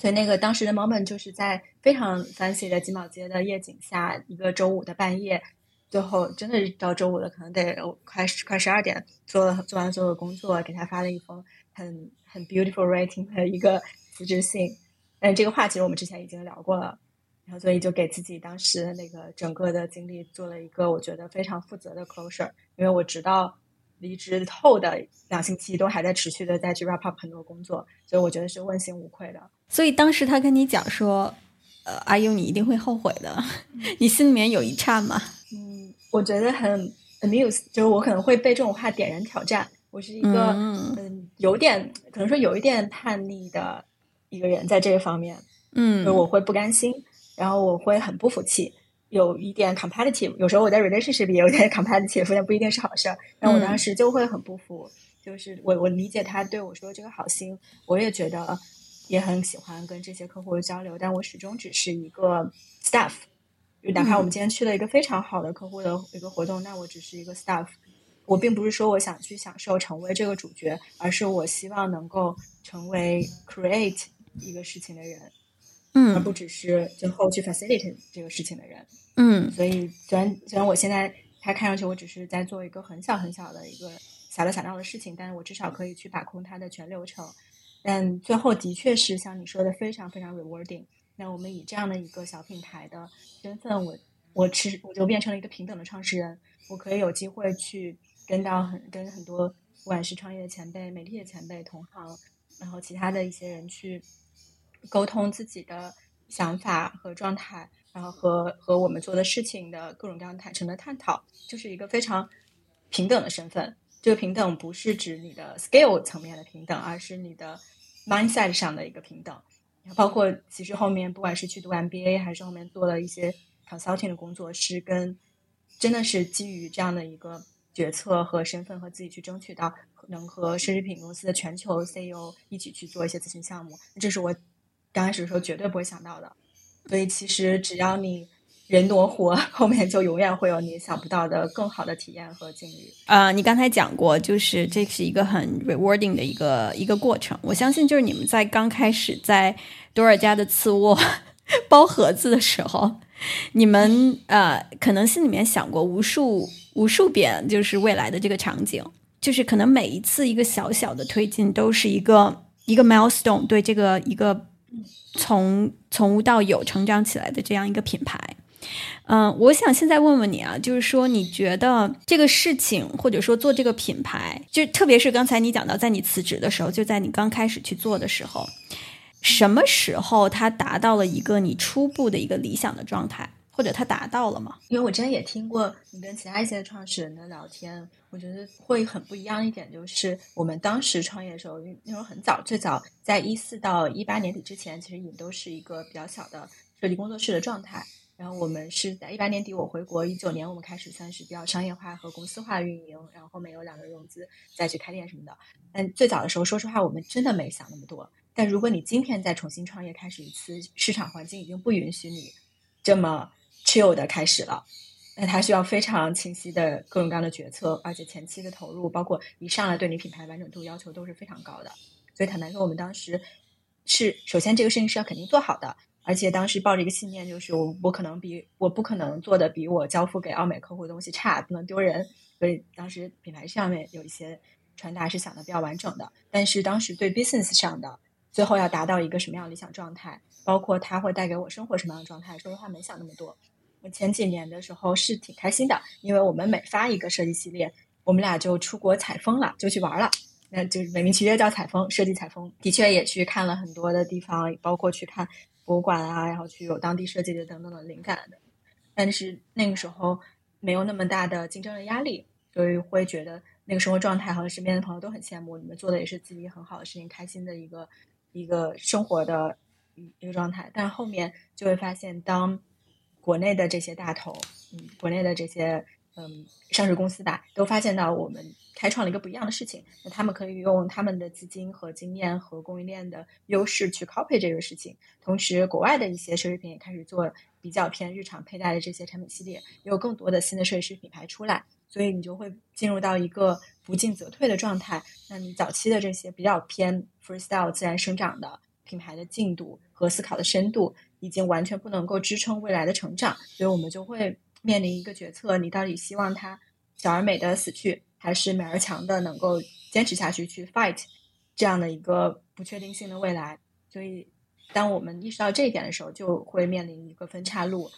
所以那个当时的 moment 就是在非常 fancy 的金宝街的夜景下，一个周五的半夜，最后真的是到周五了，可能得快快十二点，做了做完所有工作，给他发了一封很很 beautiful writing 的一个辞职信。但这个话其实我们之前已经聊过了，然后所以就给自己当时那个整个的经历做了一个我觉得非常负责的 closure，因为我直到离职后的两星期都还在持续的再去 wrap up 很多工作，所以我觉得是问心无愧的。所以当时他跟你讲说，呃，阿优你一定会后悔的，[laughs] 你心里面有一颤吗？嗯，我觉得很 amuse，就是我可能会被这种话点燃挑战。我是一个嗯，有点可能说有一点叛逆的。一个人在这个方面，嗯，我会不甘心，然后我会很不服气，有一点 competitive。有时候我在 relationship 里有点 [laughs] competitive，但不一定是好事儿。但我当时就会很不服，就是我我理解他对我说这个好心，我也觉得也很喜欢跟这些客户交流，但我始终只是一个 staff。就哪怕我们今天去了一个非常好的客户的一个活动，那我只是一个 staff。我并不是说我想去享受成为这个主角，而是我希望能够成为 create。一个事情的人，嗯，而不只是最后去 facilitate 这个事情的人，嗯，所以虽然虽然我现在他看上去我只是在做一个很小很小的一个小的小闹的事情，但是我至少可以去把控它的全流程，但最后的确是像你说的非常非常 rewarding。那我们以这样的一个小品牌的身份，我我其实我就变成了一个平等的创始人，我可以有机会去跟到很跟很多不管是创业的前辈、媒体的前辈、同行，然后其他的一些人去。沟通自己的想法和状态，然后和和我们做的事情的各种各样坦诚的探讨，就是一个非常平等的身份。这个平等不是指你的 scale 层面的平等，而是你的 mindset 上的一个平等。包括其实后面不管是去读 MBA，还是后面做了一些 consulting 的工作，是跟真的是基于这样的一个决策和身份和自己去争取到能和奢侈品公司的全球 CEO 一起去做一些咨询项目。这是我。刚开始的时候绝对不会想到的，所以其实只要你人多活，后面就永远会有你想不到的更好的体验和经历。啊，你刚才讲过，就是这是一个很 rewarding 的一个一个过程。我相信，就是你们在刚开始在多尔家的次卧包盒子的时候，你们呃可能心里面想过无数无数遍，就是未来的这个场景，就是可能每一次一个小小的推进都是一个一个 milestone，对这个一个。从从无到有成长起来的这样一个品牌，嗯，我想现在问问你啊，就是说你觉得这个事情，或者说做这个品牌，就特别是刚才你讲到，在你辞职的时候，就在你刚开始去做的时候，什么时候它达到了一个你初步的一个理想的状态？或者他达到了吗？因为我之前也听过你跟其他一些创始人的聊天，我觉得会很不一样一点，就是我们当时创业的时候，那时候很早，最早在一四到一八年底之前，其实也都是一个比较小的设计工作室的状态。然后我们是在一八年底我回国，一九年我们开始算是比较商业化和公司化运营，然后后面有两轮融资再去开店什么的。但最早的时候，说实话，我们真的没想那么多。但如果你今天再重新创业开始一次，市场环境已经不允许你这么。Chill 的开始了，那它需要非常清晰的各种各样的决策，而且前期的投入，包括一上来对你品牌完整度要求都是非常高的。所以坦白说，我们当时是首先这个事情是要肯定做好的，而且当时抱着一个信念，就是我我可能比我不可能做的比我交付给奥美客户的东西差，不能丢人。所以当时品牌上面有一些传达是想的比较完整的，但是当时对 business 上的最后要达到一个什么样理想状态，包括它会带给我生活什么样的状态，说实话没想那么多。我前几年的时候是挺开心的，因为我们每发一个设计系列，我们俩就出国采风了，就去玩了。那就是美名其曰叫采风，设计采风，的确也去看了很多的地方，包括去看博物馆啊，然后去有当地设计的等等的灵感的。但是那个时候没有那么大的竞争的压力，所以会觉得那个生活状态和身边的朋友都很羡慕，你们做的也是自己很好的事情，开心的一个一个生活的一个状态。但后面就会发现，当国内的这些大头，嗯，国内的这些嗯上市公司吧，都发现到我们开创了一个不一样的事情。那他们可以用他们的资金和经验和供应链的优势去 copy 这个事情。同时，国外的一些奢侈品也开始做比较偏日常佩戴的这些产品系列，也有更多的新的设计师品牌出来。所以你就会进入到一个不进则退的状态。那你早期的这些比较偏 freestyle 自然生长的品牌的进度和思考的深度，已经完全不能够支撑未来的成长，所以我们就会面临一个决策：你到底希望它小而美的死去，还是美而强的能够坚持下去去 fight 这样的一个不确定性的未来？所以，当我们意识到这一点的时候，就会面临一个分岔路，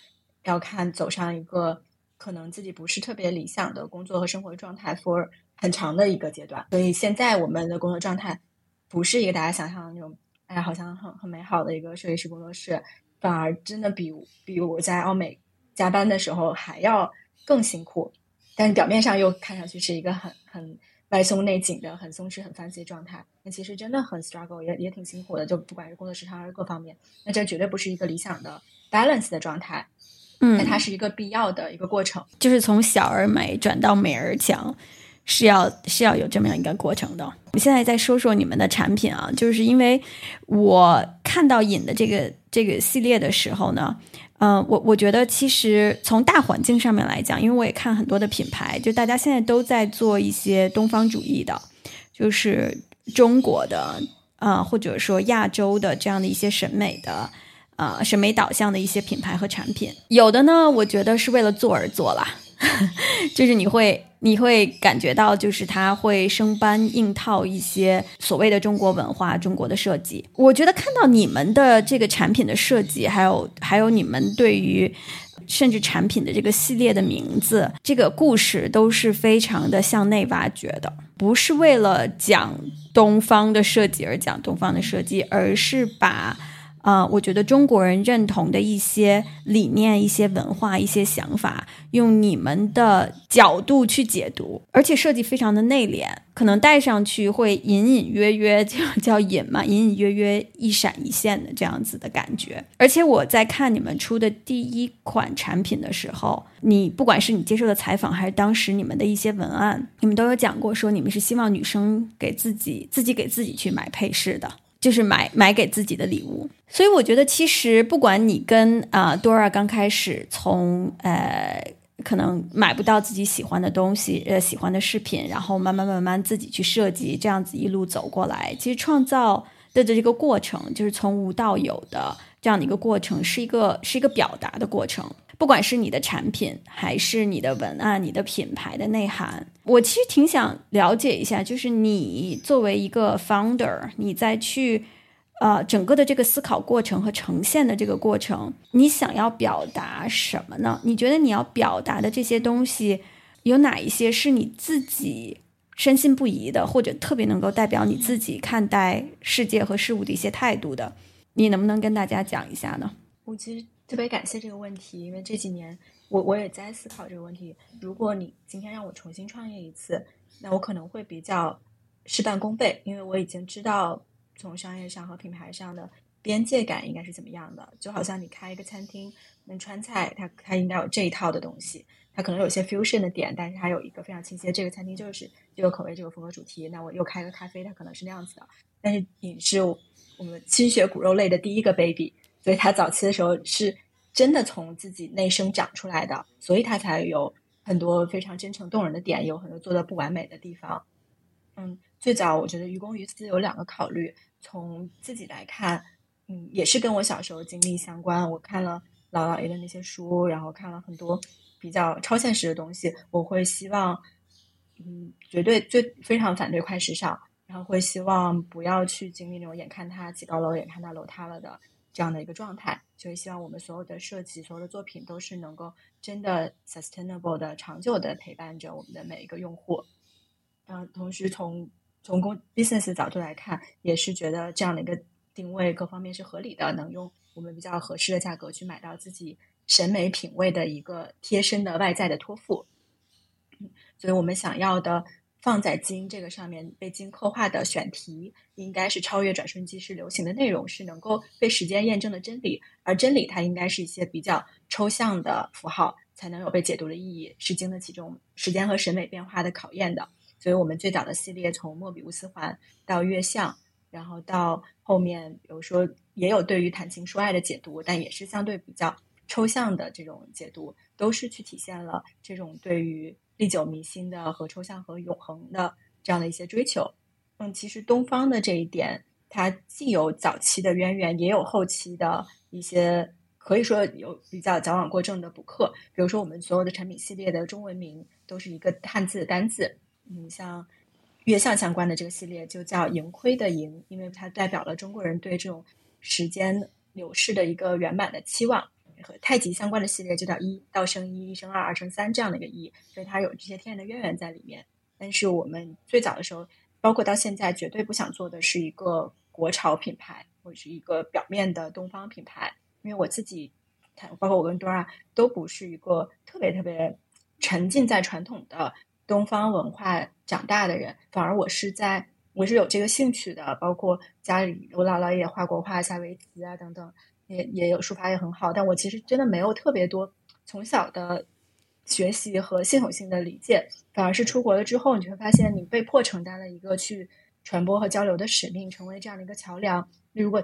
要看走上一个可能自己不是特别理想的工作和生活状态 for 很长的一个阶段。所以，现在我们的工作状态不是一个大家想象的那种。哎，好像很很美好的一个设计师工作室，反而真的比比我在奥美加班的时候还要更辛苦。但是表面上又看上去是一个很很外松内紧的、很松弛、很 fancy 的状态。那其实真的很 struggle，也也挺辛苦的。就不管是工作时长还是各方面，那这绝对不是一个理想的 balance 的状态。嗯，那它是一个必要的一个过程，就是从小而美转到美而强。是要是要有这么样一个过程的。我现在再说说你们的产品啊，就是因为我看到尹的这个这个系列的时候呢，嗯，我我觉得其实从大环境上面来讲，因为我也看很多的品牌，就大家现在都在做一些东方主义的，就是中国的啊，或者说亚洲的这样的一些审美的啊审美导向的一些品牌和产品，有的呢，我觉得是为了做而做啦。[laughs] 就是你会，你会感觉到，就是它会生搬硬套一些所谓的中国文化、中国的设计。我觉得看到你们的这个产品的设计，还有还有你们对于甚至产品的这个系列的名字、这个故事，都是非常的向内挖掘的，不是为了讲东方的设计而讲东方的设计，而是把。啊，我觉得中国人认同的一些理念、一些文化、一些想法，用你们的角度去解读，而且设计非常的内敛，可能戴上去会隐隐约约叫叫隐嘛，隐隐约约一闪一现的这样子的感觉。而且我在看你们出的第一款产品的时候，你不管是你接受的采访，还是当时你们的一些文案，你们都有讲过，说你们是希望女生给自己自己给自己去买配饰的。就是买买给自己的礼物，所以我觉得其实不管你跟啊 Dora 刚开始从呃可能买不到自己喜欢的东西呃喜欢的饰品，然后慢慢慢慢自己去设计，这样子一路走过来，其实创造的这个过程就是从无到有的这样的一个过程，是一个是一个表达的过程。不管是你的产品，还是你的文案、你的品牌的内涵，我其实挺想了解一下，就是你作为一个 founder，你在去呃整个的这个思考过程和呈现的这个过程，你想要表达什么呢？你觉得你要表达的这些东西，有哪一些是你自己深信不疑的，或者特别能够代表你自己看待世界和事物的一些态度的？你能不能跟大家讲一下呢？我其实。特别感谢这个问题，因为这几年我我也在思考这个问题。如果你今天让我重新创业一次，那我可能会比较事半功倍，因为我已经知道从商业上和品牌上的边界感应该是怎么样的。就好像你开一个餐厅，那川菜它它应该有这一套的东西，它可能有些 fusion 的点，但是它有一个非常清晰的这个餐厅就是这个口味、这个风格、主题。那我又开个咖啡，它可能是那样子的。但是饮食，我们心血骨肉类的第一个 baby。所以他早期的时候是真的从自己内生长出来的，所以他才有很多非常真诚动人的点，有很多做的不完美的地方。嗯，最早我觉得于公于私有两个考虑，从自己来看，嗯，也是跟我小时候经历相关。我看了老姥爷的那些书，然后看了很多比较超现实的东西，我会希望，嗯，绝对最非常反对快时尚，然后会希望不要去经历那种眼看他起高楼，眼看他楼塌了的。这样的一个状态，所以希望我们所有的设计、所有的作品都是能够真的 sustainable 的、长久的陪伴着我们的每一个用户。嗯，同时从从公 business 角度来看，也是觉得这样的一个定位各方面是合理的，能用我们比较合适的价格去买到自己审美品味的一个贴身的外在的托付。所以我们想要的。放在金这个上面被金刻画的选题，应该是超越转瞬即逝流行的内容，是能够被时间验证的真理。而真理它应该是一些比较抽象的符号，才能有被解读的意义，是经得起这种时间和审美变化的考验的。所以，我们最早的系列从莫比乌斯环到月相，然后到后面，比如说也有对于谈情说爱的解读，但也是相对比较抽象的这种解读，都是去体现了这种对于。历久弥新的和抽象和永恒的这样的一些追求，嗯，其实东方的这一点，它既有早期的渊源，也有后期的一些可以说有比较矫枉过正的补课。比如说，我们所有的产品系列的中文名都是一个汉字单字，嗯，像月相相关的这个系列就叫“盈亏”的“盈”，因为它代表了中国人对这种时间流逝的一个圆满的期望。和太极相关的系列就叫“一”，道生一，一生二，二生三这样的一个“一”，所以它有这些天然的渊源在里面。但是我们最早的时候，包括到现在，绝对不想做的是一个国潮品牌，或者是一个表面的东方品牌。因为我自己，包括我跟 Dora 都不是一个特别特别沉浸在传统的东方文化长大的人，反而我是在我是有这个兴趣的。包括家里我姥姥也画过画，下围棋啊等等，也也有书法也很好。但我其实真的没有特别多从小的。学习和系统性的理解，反而是出国了之后，你就会发现你被迫承担了一个去传播和交流的使命，成为这样的一个桥梁。如果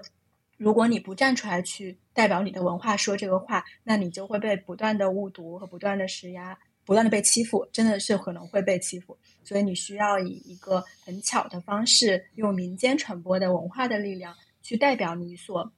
如果你不站出来去代表你的文化说这个话，那你就会被不断的误读和不断的施压，不断的被欺负，真的是可能会被欺负。所以你需要以一个很巧的方式，用民间传播的文化的力量，去代表你所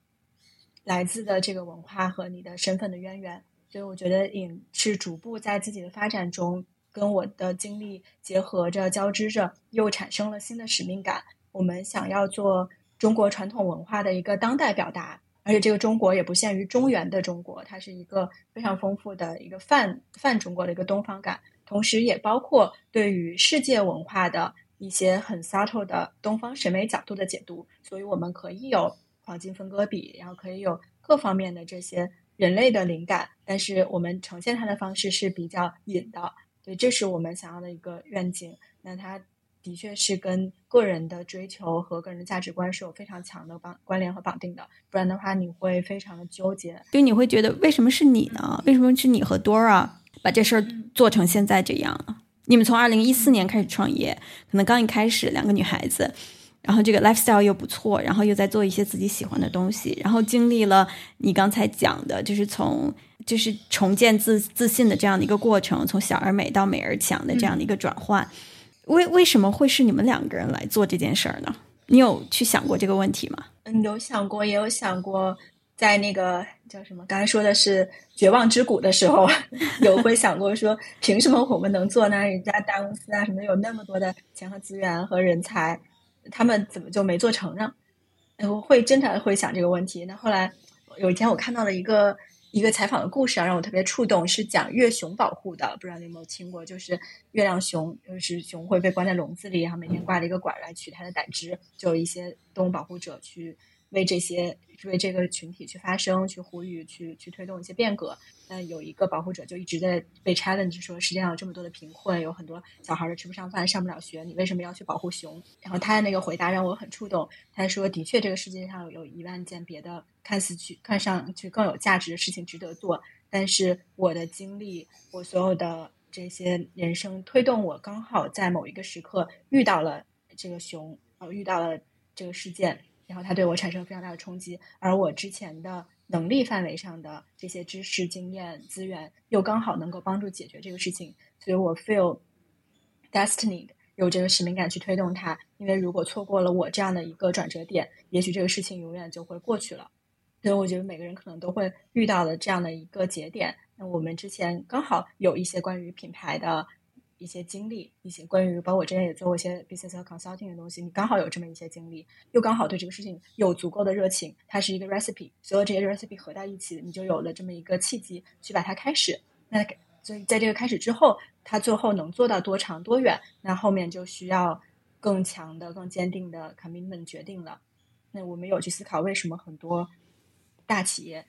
来自的这个文化和你的身份的渊源。所以我觉得影是逐步在自己的发展中，跟我的经历结合着交织着，又产生了新的使命感。我们想要做中国传统文化的一个当代表达，而且这个中国也不限于中原的中国，它是一个非常丰富的一个泛泛中国的一个东方感，同时也包括对于世界文化的一些很 subtle 的东方审美角度的解读。所以我们可以有黄金分割比，然后可以有各方面的这些。人类的灵感，但是我们呈现它的方式是比较隐的，所以这是我们想要的一个愿景。那它的确是跟个人的追求和个人的价值观是有非常强的绑关联和绑定的，不然的话你会非常的纠结，就你会觉得为什么是你呢？为什么是你和 Dora 把这事儿做成现在这样呢？你们从二零一四年开始创业，可能刚一开始两个女孩子。然后这个 lifestyle 又不错，然后又在做一些自己喜欢的东西，然后经历了你刚才讲的，就是从就是重建自自信的这样的一个过程，从小而美到美而强的这样的一个转换。为为什么会是你们两个人来做这件事儿呢？你有去想过这个问题吗？嗯，有想过，也有想过，在那个叫什么，刚才说的是绝望之谷的时候，[laughs] 有会想过说，凭什么我们能做呢？人家大公司啊，什么有那么多的钱和资源和人才。他们怎么就没做成呢？我会经常会想这个问题。那后来有一天，我看到了一个一个采访的故事啊，让我特别触动，是讲月熊保护的。不知道你有没有听过？就是月亮熊，就是熊会被关在笼子里，然后每天挂着一个管来取它的胆汁，就一些动物保护者去。为这些为这个群体去发声、去呼吁、去去推动一些变革。那有一个保护者就一直在被 challenge，说世界上有这么多的贫困，有很多小孩儿吃不上饭、上不了学，你为什么要去保护熊？然后他的那个回答让我很触动。他说：“的确，这个世界上有一万件别的看似去看上去更有价值的事情值得做，但是我的经历，我所有的这些人生推动我，刚好在某一个时刻遇到了这个熊，呃，遇到了这个事件。”然后它对我产生非常大的冲击，而我之前的能力范围上的这些知识、经验、资源，又刚好能够帮助解决这个事情，所以我 feel destiny 有这个使命感去推动它。因为如果错过了我这样的一个转折点，也许这个事情永远就会过去了。所以我觉得每个人可能都会遇到的这样的一个节点。那我们之前刚好有一些关于品牌的。一些经历，一些关于包括我之前也做过一些 business consulting 的东西，你刚好有这么一些经历，又刚好对这个事情有足够的热情，它是一个 recipe，所有这些 recipe 合在一起，你就有了这么一个契机去把它开始。那所以在这个开始之后，它最后能做到多长多远，那后面就需要更强的、更坚定的 commitment 决定了。那我们有去思考，为什么很多大企业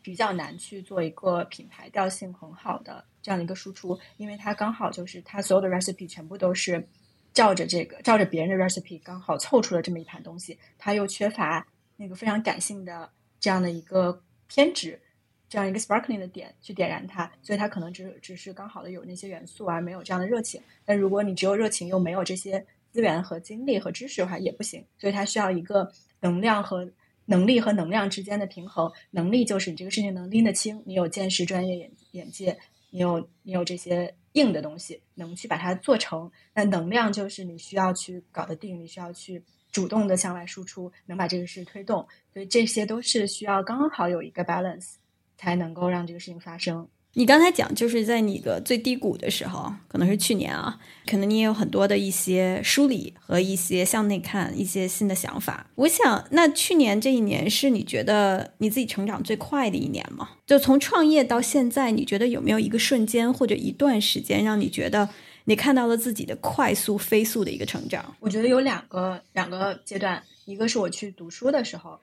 比较难去做一个品牌调性很好的。这样的一个输出，因为它刚好就是它所有的 recipe 全部都是照着这个照着别人的 recipe 刚好凑出了这么一盘东西，它又缺乏那个非常感性的这样的一个偏执，这样一个 sparkling 的点去点燃它，所以它可能只只是刚好的有那些元素而没有这样的热情。但如果你只有热情又没有这些资源和精力和知识的话，也不行。所以它需要一个能量和能力和能量之间的平衡。能力就是你这个事情能拎得清，你有见识、专业眼眼界。你有你有这些硬的东西，能去把它做成。那能量就是你需要去搞得定，你需要去主动的向外输出，能把这个事推动。所以这些都是需要刚刚好有一个 balance，才能够让这个事情发生。你刚才讲，就是在你的最低谷的时候，可能是去年啊，可能你也有很多的一些梳理和一些向内看、一些新的想法。我想，那去年这一年是你觉得你自己成长最快的一年吗？就从创业到现在，你觉得有没有一个瞬间或者一段时间，让你觉得你看到了自己的快速、飞速的一个成长？我觉得有两个两个阶段，一个是我去读书的时候，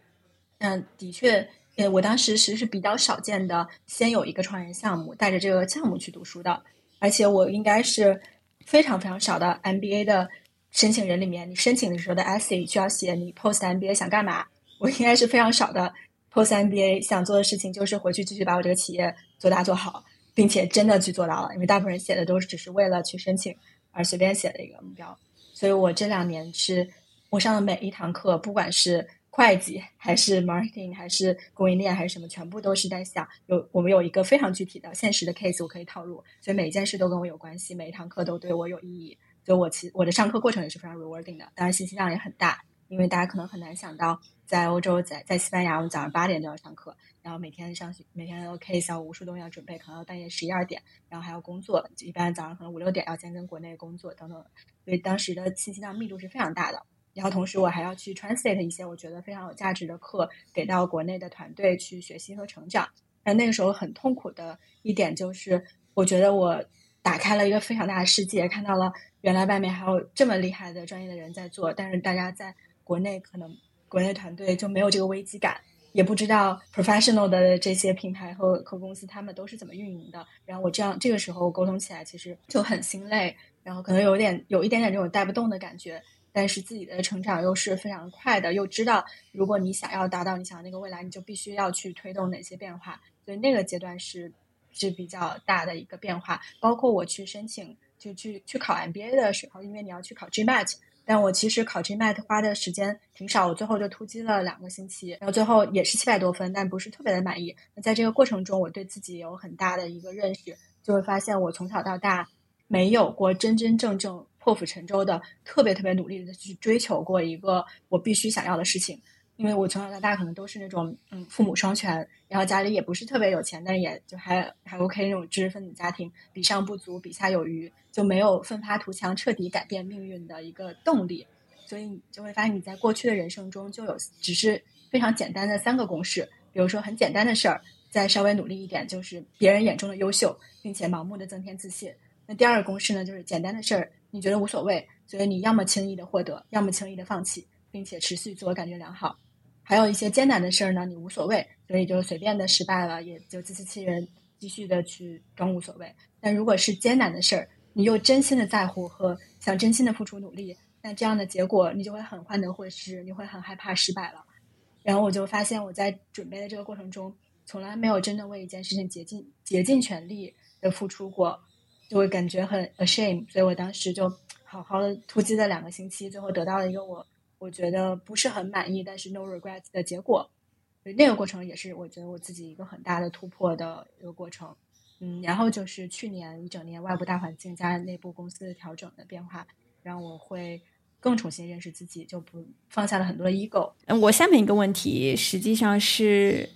嗯，的确。我当时其实是比较少见的，先有一个创业项目，带着这个项目去读书的，而且我应该是非常非常少的 MBA 的申请人里面，你申请的时候的 essay 需要写你 post MBA 想干嘛，我应该是非常少的 post MBA 想做的事情就是回去继续把我这个企业做大做好，并且真的去做到了，因为大部分人写的都是只是为了去申请而随便写的一个目标，所以我这两年是我上的每一堂课，不管是会计还是 marketing 还是供应链还是什么，全部都是在想有我们有一个非常具体的现实的 case，我可以套入，所以每一件事都跟我有关系，每一堂课都对我有意义。所以我其我的上课过程也是非常 rewarding 的，当然信息量也很大，因为大家可能很难想到，在欧洲，在在西班牙，我们早上八点就要上课，然后每天上学，每天的 case 要无数东西要准备，可能要半夜十一二点，然后还要工作，一般早上可能五六点要先跟国内工作等等，所以当时的信息量密度是非常大的。然后同时，我还要去 translate 一些我觉得非常有价值的课，给到国内的团队去学习和成长。那那个时候很痛苦的一点就是，我觉得我打开了一个非常大的世界，看到了原来外面还有这么厉害的专业的人在做，但是大家在国内可能国内团队就没有这个危机感，也不知道 professional 的这些品牌和和公司他们都是怎么运营的。然后我这样这个时候沟通起来其实就很心累，然后可能有点有一点点这种带不动的感觉。但是自己的成长又是非常快的，又知道如果你想要达到你想要那个未来，你就必须要去推动哪些变化。所以那个阶段是是比较大的一个变化。包括我去申请就去去考 MBA 的时候，因为你要去考 GMAT，但我其实考 GMAT 花的时间挺少，我最后就突击了两个星期，然后最后也是七百多分，但不是特别的满意。那在这个过程中，我对自己有很大的一个认识，就会发现我从小到大没有过真真正正。破釜沉舟的，特别特别努力的去追求过一个我必须想要的事情，因为我从小到大可能都是那种嗯父母双全，然后家里也不是特别有钱，但也就还还 OK 那种知识分子家庭，比上不足，比下有余，就没有奋发图强、彻底改变命运的一个动力，所以你就会发现你在过去的人生中就有只是非常简单的三个公式，比如说很简单的事儿，再稍微努力一点就是别人眼中的优秀，并且盲目的增添自信。那第二个公式呢，就是简单的事儿。你觉得无所谓，所以你要么轻易的获得，要么轻易的放弃，并且持续自我感觉良好。还有一些艰难的事儿呢，你无所谓，所以就随便的失败了，也就自欺欺人，继续的去装无所谓。但如果是艰难的事儿，你又真心的在乎和想真心的付出努力，那这样的结果你就会很患得患失，你会很害怕失败了。然后我就发现我在准备的这个过程中，从来没有真的为一件事情竭尽竭尽全力的付出过。就会感觉很 ashamed，所以我当时就好好的突击了两个星期，最后得到了一个我我觉得不是很满意，但是 no regrets 的结果。那个过程也是我觉得我自己一个很大的突破的一个过程。嗯，然后就是去年一整年外部大环境加内部公司的调整的变化，让我会更重新认识自己，就不放下了很多的 ego。嗯，我下面一个问题实际上是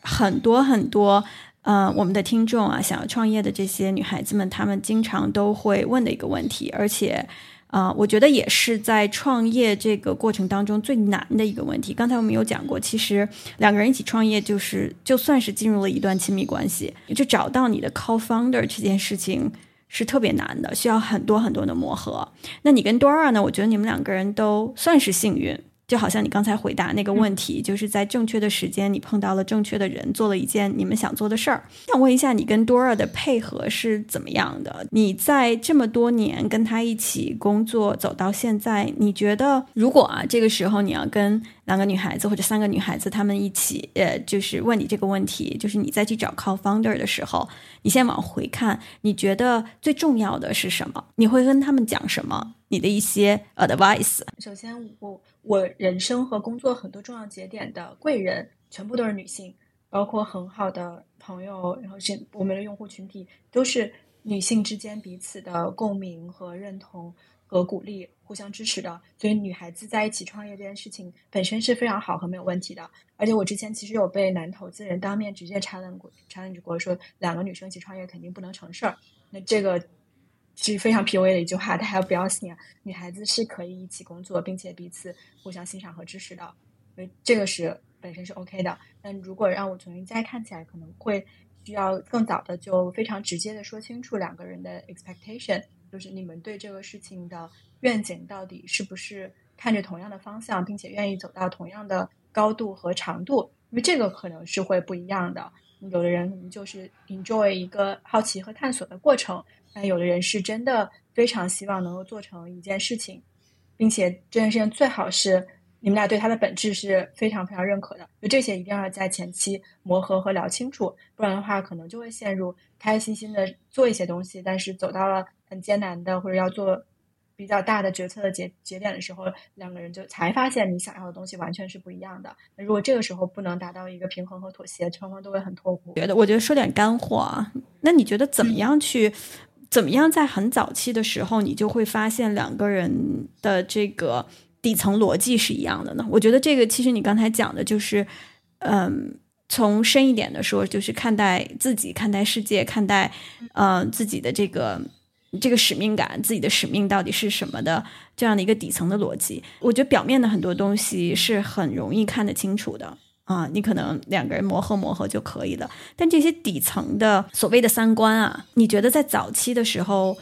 很多很多。呃，我们的听众啊，想要创业的这些女孩子们，她们经常都会问的一个问题，而且，啊，我觉得也是在创业这个过程当中最难的一个问题。刚才我们有讲过，其实两个人一起创业，就是就算是进入了一段亲密关系，就找到你的 co-founder 这件事情是特别难的，需要很多很多的磨合。那你跟多尔呢？我觉得你们两个人都算是幸运。就好像你刚才回答那个问题，就是在正确的时间，你碰到了正确的人，做了一件你们想做的事儿。想问一下，你跟 Dora 的配合是怎么样的？你在这么多年跟他一起工作走到现在，你觉得如果啊，这个时候你要跟两个女孩子或者三个女孩子她们一起，呃，就是问你这个问题，就是你再去找 Co-founder 的时候，你先往回看，你觉得最重要的是什么？你会跟他们讲什么？你的一些 advice。首先，我。我我人生和工作很多重要节点的贵人全部都是女性，包括很好的朋友，然后是我们的用户群体都是女性之间彼此的共鸣和认同，和鼓励，互相支持的。所以女孩子在一起创业这件事情本身是非常好和没有问题的。而且我之前其实有被男投资人当面直接 challenge 过，challenge 过说两个女生一起创业肯定不能成事儿。那这个是非常 PUA 的一句话，大家不要信啊！女孩子是可以一起工作，并且彼此互相欣赏和支持的。所以这个是本身是 OK 的。但如果让我重新再看起来，可能会。需要更早的就非常直接的说清楚两个人的 expectation，就是你们对这个事情的愿景到底是不是看着同样的方向，并且愿意走到同样的高度和长度，因为这个可能是会不一样的。有的人可能就是 enjoy 一个好奇和探索的过程，但有的人是真的非常希望能够做成一件事情，并且这件事情最好是。你们俩对它的本质是非常非常认可的，就这些一定要在前期磨合和聊清楚，不然的话可能就会陷入开开心心的做一些东西，但是走到了很艰难的或者要做比较大的决策的节节点的时候，两个人就才发现你想要的东西完全是不一样的。那如果这个时候不能达到一个平衡和妥协，双方都会很痛苦。觉得我觉得说点干货啊，那你觉得怎么样去，怎么样在很早期的时候，你就会发现两个人的这个。底层逻辑是一样的呢。我觉得这个其实你刚才讲的就是，嗯，从深一点的说，就是看待自己、看待世界、看待嗯自己的这个这个使命感，自己的使命到底是什么的这样的一个底层的逻辑。我觉得表面的很多东西是很容易看得清楚的啊，你可能两个人磨合磨合就可以了。但这些底层的所谓的三观啊，你觉得在早期的时候，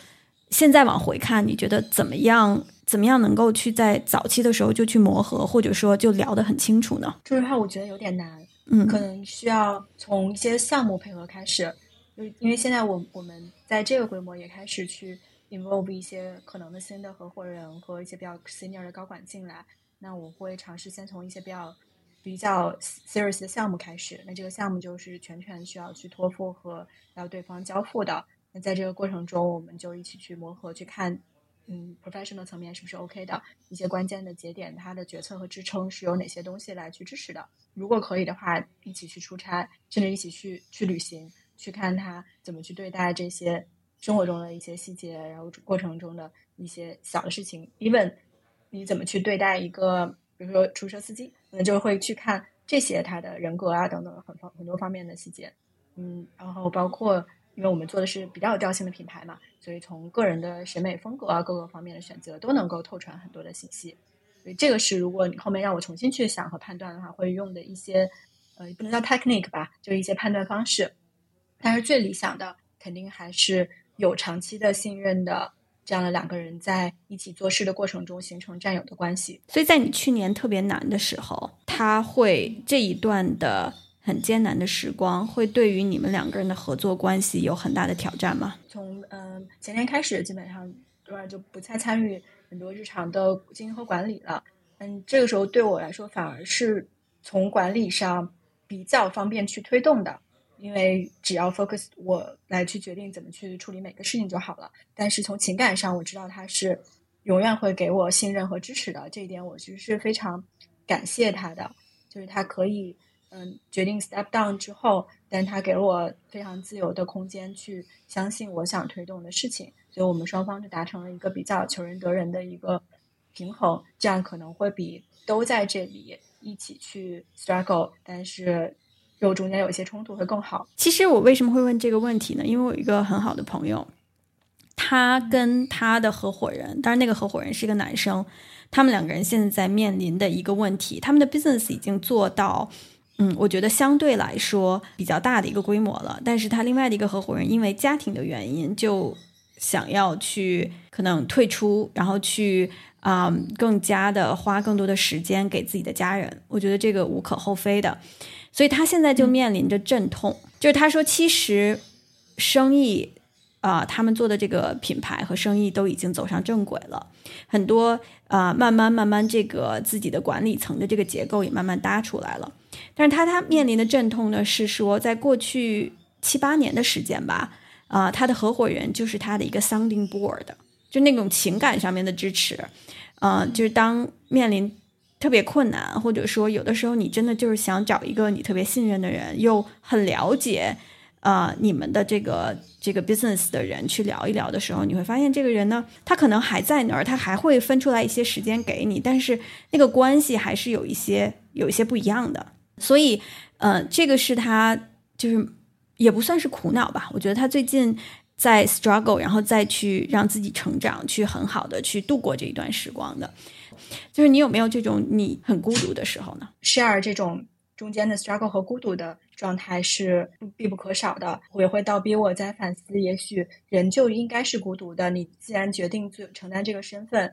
现在往回看，你觉得怎么样？怎么样能够去在早期的时候就去磨合，或者说就聊得很清楚呢？说实话，我觉得有点难。嗯，可能需要从一些项目配合开始，就因为现在我我们在这个规模也开始去 involve 一些可能的新的合伙人和一些比较 senior 的高管进来。那我会尝试先从一些比较比较 serious 的项目开始。那这个项目就是全权需要去托付和要对方交付的。那在这个过程中，我们就一起去磨合，去看。嗯，professional 层面是不是 OK 的？一些关键的节点，它的决策和支撑是由哪些东西来去支持的？如果可以的话，一起去出差，甚至一起去去旅行，去看他怎么去对待这些生活中的一些细节，然后过程中的一些小的事情。even 你怎么去对待一个，比如说出租车司机，可能就会去看这些他的人格啊等等很方很多方面的细节。嗯，然后包括。因为我们做的是比较有调性的品牌嘛，所以从个人的审美风格啊各个方面的选择都能够透传很多的信息。所以这个是如果你后面让我重新去想和判断的话，会用的一些呃不能叫 technique 吧，就一些判断方式。但是最理想的肯定还是有长期的信任的这样的两个人在一起做事的过程中形成战友的关系。所以在你去年特别难的时候，他会这一段的。很艰难的时光会对于你们两个人的合作关系有很大的挑战吗？从嗯前年开始，基本上突然就不再参与很多日常的经营和管理了。嗯，这个时候对我来说反而是从管理上比较方便去推动的，因为只要 focus 我来去决定怎么去处理每个事情就好了。但是从情感上，我知道他是永远会给我信任和支持的，这一点我其实是非常感谢他的，就是他可以。嗯，决定 step down 之后，但他给了我非常自由的空间去相信我想推动的事情，所以我们双方就达成了一个比较求人得人的一个平衡，这样可能会比都在这里一起去 struggle，但是就中间有一些冲突会更好。其实我为什么会问这个问题呢？因为我有一个很好的朋友，他跟他的合伙人，当然那个合伙人是一个男生，他们两个人现在面临的一个问题，他们的 business 已经做到。嗯，我觉得相对来说比较大的一个规模了，但是他另外的一个合伙人因为家庭的原因，就想要去可能退出，然后去啊更加的花更多的时间给自己的家人。我觉得这个无可厚非的，所以他现在就面临着阵痛，就是他说其实生意啊，他们做的这个品牌和生意都已经走上正轨了，很多啊慢慢慢慢这个自己的管理层的这个结构也慢慢搭出来了。但是他他面临的阵痛呢，是说在过去七八年的时间吧，啊，他的合伙人就是他的一个 sounding board，就那种情感上面的支持，啊，就是当面临特别困难，或者说有的时候你真的就是想找一个你特别信任的人，又很了解呃你们的这个这个 business 的人去聊一聊的时候，你会发现这个人呢，他可能还在那儿，他还会分出来一些时间给你，但是那个关系还是有一些有一些不一样的。所以，呃，这个是他就是也不算是苦恼吧，我觉得他最近。在 struggle，然后再去让自己成长，去很好的去度过这一段时光的，就是你有没有这种你很孤独的时候呢？share 这种中间的 struggle 和孤独的状态是必不可少的，我也会倒逼我在反思，也许人就应该是孤独的。你既然决定做承担这个身份，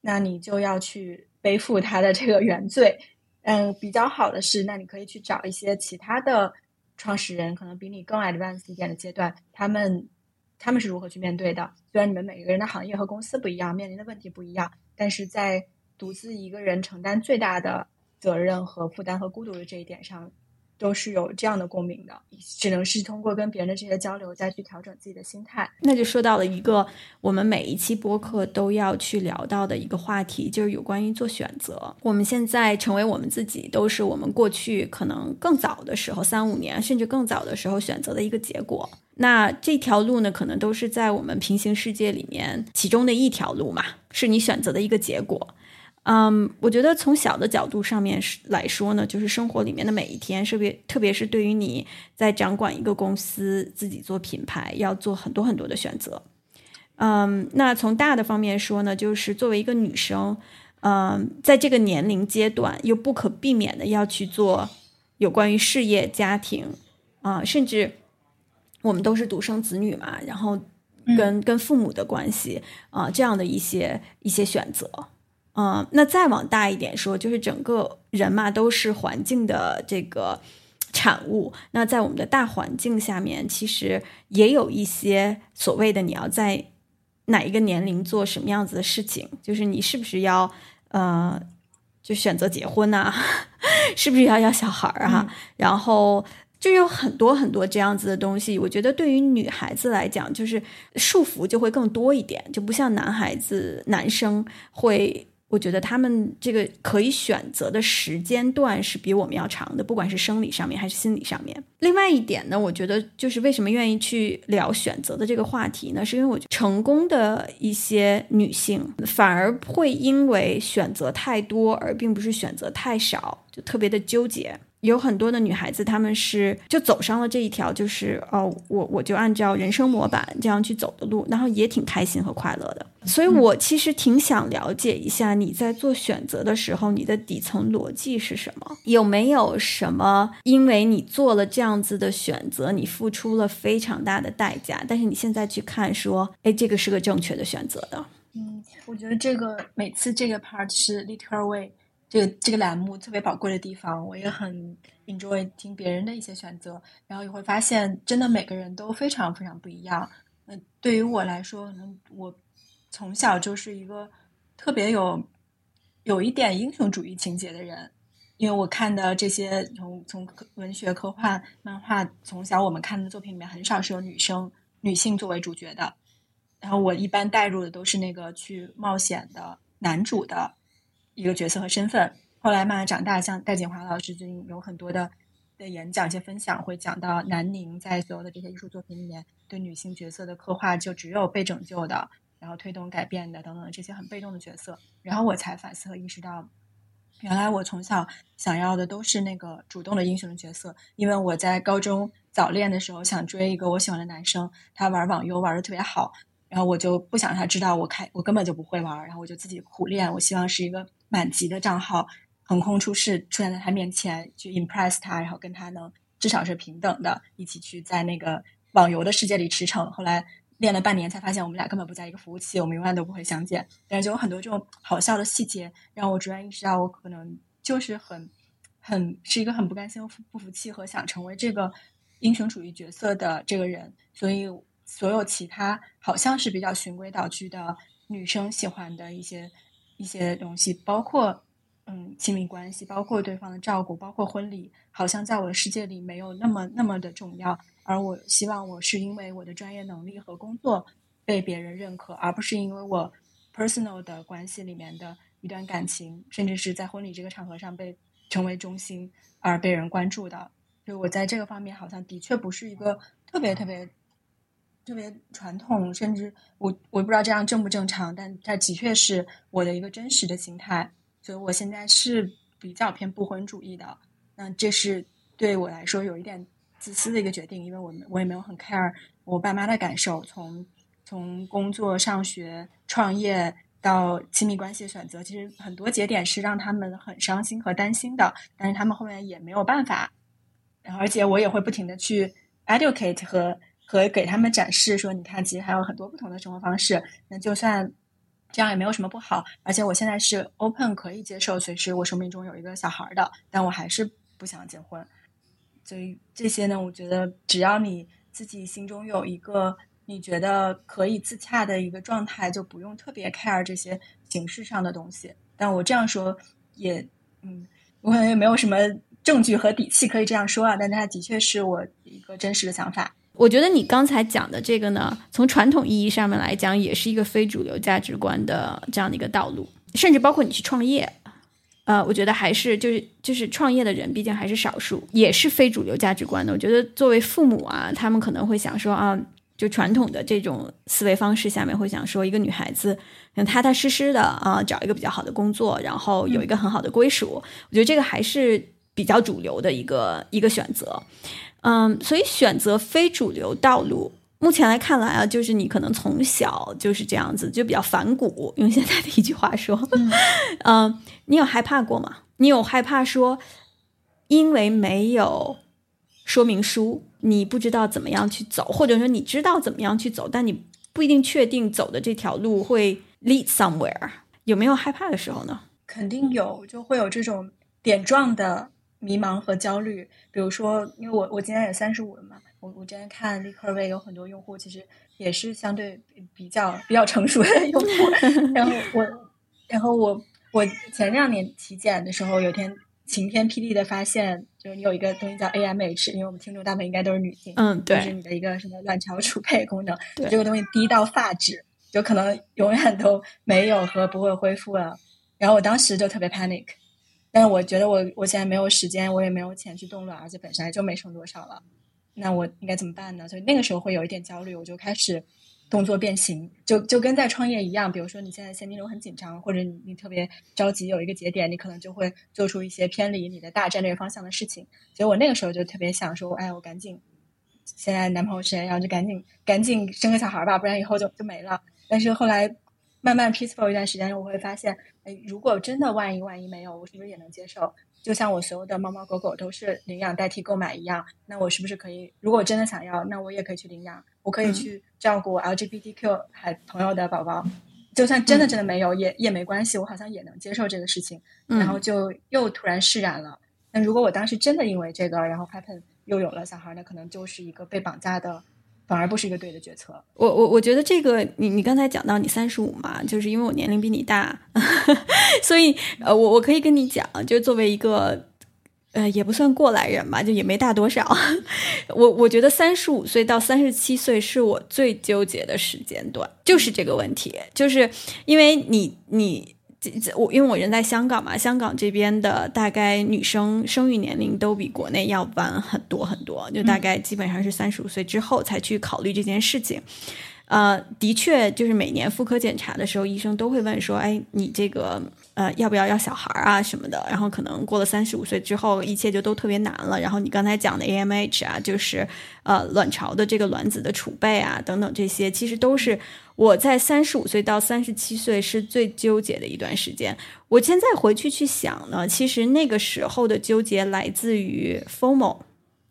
那你就要去背负他的这个原罪。嗯，比较好的是，那你可以去找一些其他的创始人，可能比你更 advanced 一点的阶段，他们。他们是如何去面对的？虽然你们每个人的行业和公司不一样，面临的问题不一样，但是在独自一个人承担最大的责任和负担和孤独的这一点上。都是有这样的共鸣的，只能是通过跟别人的这些交流，再去调整自己的心态。那就说到了一个我们每一期播客都要去聊到的一个话题，就是有关于做选择。我们现在成为我们自己，都是我们过去可能更早的时候，三五年甚至更早的时候选择的一个结果。那这条路呢，可能都是在我们平行世界里面其中的一条路嘛，是你选择的一个结果。嗯，我觉得从小的角度上面来说呢，就是生活里面的每一天，特别特别是对于你在掌管一个公司、自己做品牌，要做很多很多的选择。嗯，那从大的方面说呢，就是作为一个女生，嗯，在这个年龄阶段，又不可避免的要去做有关于事业、家庭啊，甚至我们都是独生子女嘛，然后跟跟父母的关系啊，这样的一些一些选择。嗯，那再往大一点说，就是整个人嘛都是环境的这个产物。那在我们的大环境下面，其实也有一些所谓的你要在哪一个年龄做什么样子的事情，就是你是不是要呃就选择结婚呐，[laughs] 是不是要要小孩儿啊？然后就有很多很多这样子的东西。我觉得对于女孩子来讲，就是束缚就会更多一点，就不像男孩子男生会。我觉得他们这个可以选择的时间段是比我们要长的，不管是生理上面还是心理上面。另外一点呢，我觉得就是为什么愿意去聊选择的这个话题呢？是因为我觉得成功的一些女性反而会因为选择太多，而并不是选择太少，就特别的纠结。有很多的女孩子，她们是就走上了这一条，就是哦，我我就按照人生模板这样去走的路，然后也挺开心和快乐的。所以，我其实挺想了解一下你在做选择的时候，你的底层逻辑是什么？有没有什么因为你做了这样子的选择，你付出了非常大的代价，但是你现在去看说，哎，这个是个正确的选择的？嗯，我觉得这个每次这个 part 是 literal way。这个这个栏目特别宝贵的地方，我也很 enjoy 听别人的一些选择，然后也会发现，真的每个人都非常非常不一样。嗯，对于我来说，可能我从小就是一个特别有有一点英雄主义情节的人，因为我看的这些从从文学、科幻、漫画，从小我们看的作品里面很少是有女生女性作为主角的，然后我一般带入的都是那个去冒险的男主的。一个角色和身份，后来慢慢长大，像戴锦华老师最近有很多的的演讲、一些分享，会讲到南宁在所有的这些艺术作品里面对女性角色的刻画，就只有被拯救的，然后推动改变的等等这些很被动的角色。然后我才反思和意识到，原来我从小想要的都是那个主动的英雄的角色，因为我在高中早恋的时候想追一个我喜欢的男生，他玩网游玩的特别好。然后我就不想让他知道我开，我根本就不会玩。然后我就自己苦练。我希望是一个满级的账号，横空出世，出现在他面前，去 impress 他，然后跟他能至少是平等的，一起去在那个网游的世界里驰骋。后来练了半年，才发现我们俩根本不在一个服务器，我们永远都不会相见。但是就有很多这种好笑的细节，让我逐渐意识到，我可能就是很很是一个很不甘心、不服气和想成为这个英雄主义角色的这个人，所以。所有其他好像是比较循规蹈矩的女生喜欢的一些一些东西，包括嗯亲密关系，包括对方的照顾，包括婚礼，好像在我的世界里没有那么那么的重要。而我希望我是因为我的专业能力和工作被别人认可，而不是因为我 personal 的关系里面的一段感情，甚至是在婚礼这个场合上被成为中心而被人关注的。就我在这个方面好像的确不是一个特别特别特别传统，甚至我我不知道这样正不正常，但它的确是我的一个真实的心态。所以我现在是比较偏不婚主义的。那这是对我来说有一点自私的一个决定，因为我我也没有很 care 我爸妈的感受。从从工作、上学、创业到亲密关系的选择，其实很多节点是让他们很伤心和担心的，但是他们后面也没有办法。而且我也会不停的去 educate 和和给他们展示说，你看，其实还有很多不同的生活方式。那就算这样也没有什么不好。而且我现在是 open 可以接受随时我生命中有一个小孩的，但我还是不想结婚。所以这些呢，我觉得只要你自己心中有一个你觉得可以自洽的一个状态，就不用特别 care 这些形式上的东西。但我这样说也，嗯，我也没有什么。证据和底气可以这样说啊，但它的确是我一个真实的想法。我觉得你刚才讲的这个呢，从传统意义上面来讲，也是一个非主流价值观的这样的一个道路，甚至包括你去创业，呃，我觉得还是就是就是创业的人，毕竟还是少数，也是非主流价值观的。我觉得作为父母啊，他们可能会想说啊。就传统的这种思维方式下面会想说，一个女孩子想踏踏实实的啊，找一个比较好的工作，然后有一个很好的归属。我觉得这个还是比较主流的一个一个选择。嗯，所以选择非主流道路，目前来看来啊，就是你可能从小就是这样子，就比较反骨。用现在的一句话说，嗯，[laughs] 你有害怕过吗？你有害怕说，因为没有说明书。你不知道怎么样去走，或者说你知道怎么样去走，但你不一定确定走的这条路会 lead somewhere。有没有害怕的时候呢？肯定有，就会有这种点状的迷茫和焦虑。比如说，因为我我今年也三十五了嘛，我我今天看立刻位有很多用户，其实也是相对比较比较成熟的用户。然后我，然后我我前两年体检的时候，有天。晴天霹雳的发现，就是你有一个东西叫 AMH，因为我们听众大部分应该都是女性，嗯，对，就是你的一个什么卵巢储备功能，这个东西低到发质，就可能永远都没有和不会恢复了。然后我当时就特别 panic，但是我觉得我我现在没有时间，我也没有钱去冻卵，而且本身就没剩多少了，那我应该怎么办呢？所以那个时候会有一点焦虑，我就开始。动作变形，就就跟在创业一样。比如说，你现在现金流很紧张，或者你你特别着急有一个节点，你可能就会做出一些偏离你的大战略方向的事情。所以我那个时候就特别想说，哎，我赶紧现在男朋友谁，然后就赶紧赶紧生个小孩吧，不然以后就就没了。但是后来慢慢 peaceful 一段时间，我会发现，哎，如果真的万一万一没有，我是不是也能接受？就像我所有的猫猫狗狗都是领养代替购买一样，那我是不是可以？如果我真的想要，那我也可以去领养，我可以去照顾 LGBTQ 还朋友的宝宝。就算真的真的没有，也也没关系，我好像也能接受这个事情。然后就又突然释然了。那如果我当时真的因为这个，然后 Happen 又有了小孩，那可能就是一个被绑架的。反而不是一个对的决策。我我我觉得这个，你你刚才讲到你三十五嘛，就是因为我年龄比你大，[laughs] 所以呃，我我可以跟你讲，就作为一个呃，也不算过来人吧，就也没大多少。[laughs] 我我觉得三十五岁到三十七岁是我最纠结的时间段，就是这个问题，就是因为你你。我因为我人在香港嘛，香港这边的大概女生生育年龄都比国内要晚很多很多，就大概基本上是三十五岁之后才去考虑这件事情。呃，的确，就是每年妇科检查的时候，医生都会问说：“哎，你这个呃，要不要要小孩啊什么的？”然后可能过了三十五岁之后，一切就都特别难了。然后你刚才讲的 AMH 啊，就是呃卵巢的这个卵子的储备啊等等这些，其实都是我在三十五岁到三十七岁是最纠结的一段时间。我现在回去去想呢，其实那个时候的纠结来自于 FOMO，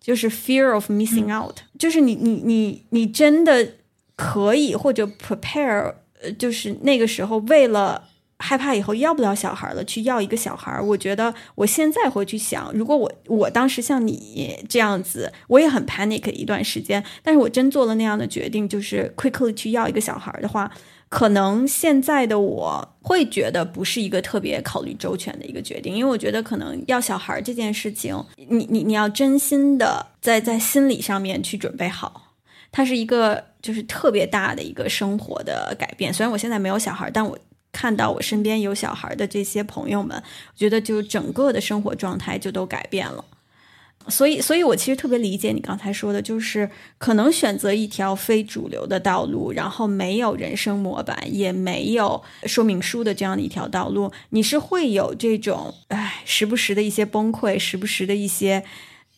就是 Fear of Missing Out，就是你你你你真的。可以或者 prepare，呃，就是那个时候为了害怕以后要不了小孩了，去要一个小孩。我觉得我现在回去想，如果我我当时像你这样子，我也很 panic 一段时间，但是我真做了那样的决定，就是 quickly 去要一个小孩的话，可能现在的我会觉得不是一个特别考虑周全的一个决定，因为我觉得可能要小孩这件事情，你你你要真心的在在心理上面去准备好，它是一个。就是特别大的一个生活的改变。虽然我现在没有小孩，但我看到我身边有小孩的这些朋友们，我觉得就整个的生活状态就都改变了。所以，所以我其实特别理解你刚才说的，就是可能选择一条非主流的道路，然后没有人生模板，也没有说明书的这样的一条道路，你是会有这种哎，时不时的一些崩溃，时不时的一些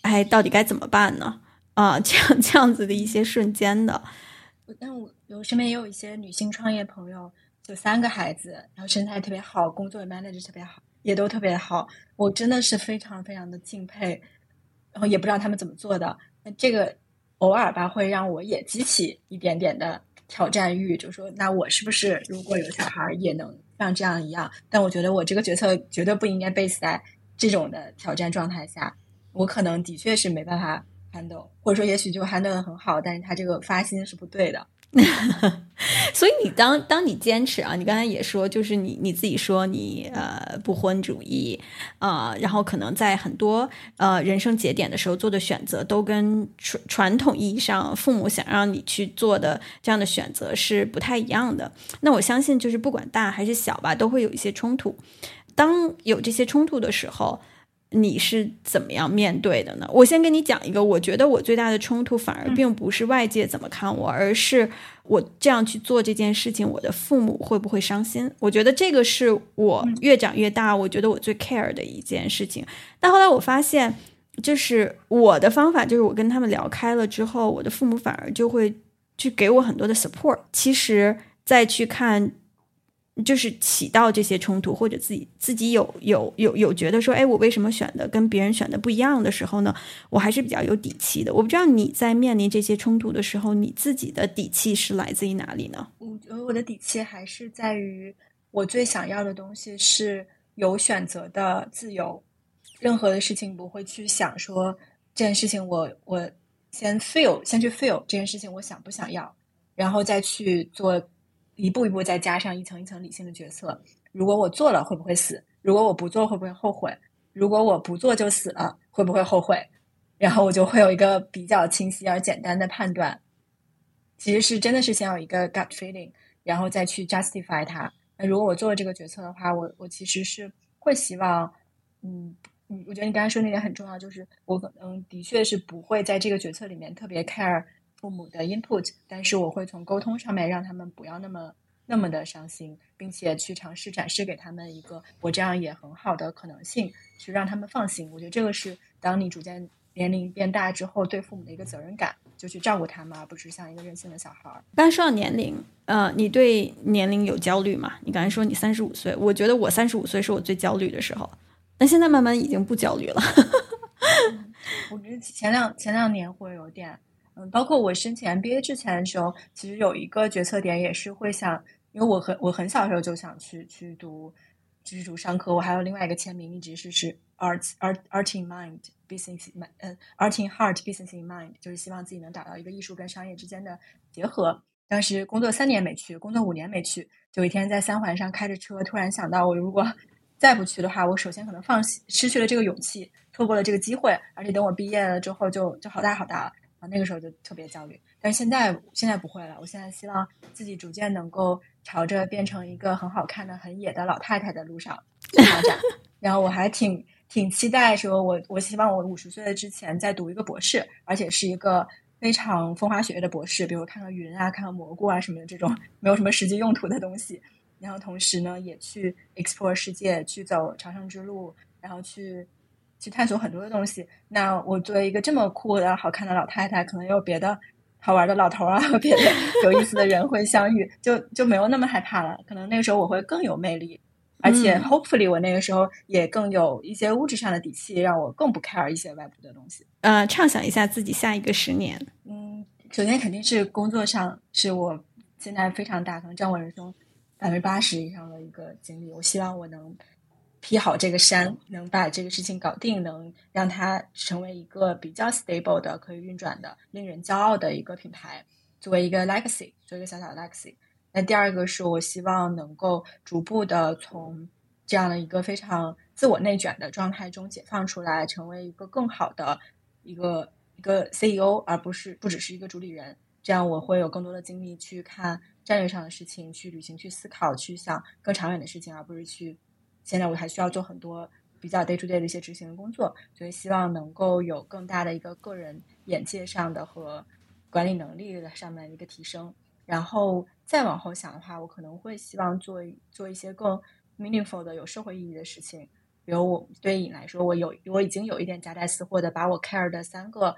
哎，到底该怎么办呢？啊，[laughs] 这样这样子的一些瞬间的。但我我身边也有一些女性创业朋友，就三个孩子，然后身材特别好，工作也 manage 特别好，也都特别好，我真的是非常非常的敬佩。然后也不知道他们怎么做的，那这个偶尔吧会让我也激起一点点的挑战欲，就说那我是不是如果有小孩也能像这样一样？但我觉得我这个决策绝对不应该 base 在这种的挑战状态下，我可能的确是没办法 handle，或者说也许就 handle 的很好，但是他这个发心是不对的。[laughs] 所以你当当你坚持啊，你刚才也说，就是你你自己说你呃不婚主义啊，然后可能在很多呃人生节点的时候做的选择，都跟传传统意义上父母想让你去做的这样的选择是不太一样的。那我相信，就是不管大还是小吧，都会有一些冲突。当有这些冲突的时候。你是怎么样面对的呢？我先跟你讲一个，我觉得我最大的冲突反而并不是外界怎么看我，而是我这样去做这件事情，我的父母会不会伤心？我觉得这个是我越长越大，我觉得我最 care 的一件事情。但后来我发现，就是我的方法，就是我跟他们聊开了之后，我的父母反而就会去给我很多的 support。其实再去看。就是起到这些冲突，或者自己自己有有有有觉得说，哎，我为什么选的跟别人选的不一样的时候呢？我还是比较有底气的。我不知道你在面临这些冲突的时候，你自己的底气是来自于哪里呢？我觉得我的底气还是在于我最想要的东西是有选择的自由，任何的事情不会去想说这件事情我我先 feel 先去 feel 这件事情我想不想要，然后再去做。一步一步再加上一层一层理性的决策。如果我做了会不会死？如果我不做会不会后悔？如果我不做就死了会不会后悔？然后我就会有一个比较清晰而简单的判断。其实是真的是先有一个 gut feeling，然后再去 justify 它。那如果我做了这个决策的话，我我其实是会希望，嗯嗯，我觉得你刚才说那点很重要，就是我可能的确是不会在这个决策里面特别 care。父母的 input，但是我会从沟通上面让他们不要那么那么的伤心，并且去尝试展示给他们一个我这样也很好的可能性，去让他们放心。我觉得这个是当你逐渐年龄变大之后，对父母的一个责任感，就去照顾他们，而不是像一个任性的小孩儿。刚才说到年龄，呃，你对年龄有焦虑吗？你刚才说你三十五岁，我觉得我三十五岁是我最焦虑的时候，但现在慢慢已经不焦虑了。[laughs] 我觉得前两前两年会有点。嗯，包括我申请 MBA 之前的时候，其实有一个决策点也是会想，因为我很我很小时候就想去去读，就是读商科。我还有另外一个签名，一直是是 Art Art Art in mind business in 嗯，Art in Heart Business in Mind，就是希望自己能找到一个艺术跟商业之间的结合。当时工作三年没去，工作五年没去，有一天在三环上开着车，突然想到，我如果 [laughs] 再不去的话，我首先可能放弃，失去了这个勇气，错过了这个机会，而且等我毕业了之后，就就好大好大了。那个时候就特别焦虑，但是现在现在不会了。我现在希望自己逐渐能够朝着变成一个很好看的、很野的老太太的路上发展。[laughs] 然后我还挺挺期待，说我我希望我五十岁的之前再读一个博士，而且是一个非常风花雪月的博士，比如看看云啊、看看蘑菇啊什么的这种没有什么实际用途的东西。然后同时呢，也去 explore 世界，去走朝圣之路，然后去。去探索很多的东西。那我作为一个这么酷的好看的老太太，可能有别的好玩的老头啊，和 [laughs] 别的有意思的人会相遇，就就没有那么害怕了。可能那个时候我会更有魅力，而且 hopefully 我那个时候也更有一些物质上的底气，让我更不 care 一些外部的东西。呃，畅想一下自己下一个十年。嗯，首先肯定是工作上是我现在非常大，可能占我人生百分之八十以上的一个经历。我希望我能。劈好这个山，能把这个事情搞定，能让它成为一个比较 stable 的、可以运转的、令人骄傲的一个品牌，作为一个 legacy，做一个小小的 legacy。那第二个是我希望能够逐步的从这样的一个非常自我内卷的状态中解放出来，成为一个更好的一个一个 CEO，而不是不只是一个主理人。这样我会有更多的精力去看战略上的事情，去旅行，去思考，去想更长远的事情，而不是去。现在我还需要做很多比较 day to day 的一些执行的工作，所以希望能够有更大的一个个人眼界上的和管理能力的上面的一个提升。然后再往后想的话，我可能会希望做做一些更 meaningful 的有社会意义的事情。比如我对你来说，我有我已经有一点夹带私货的，把我 care 的三个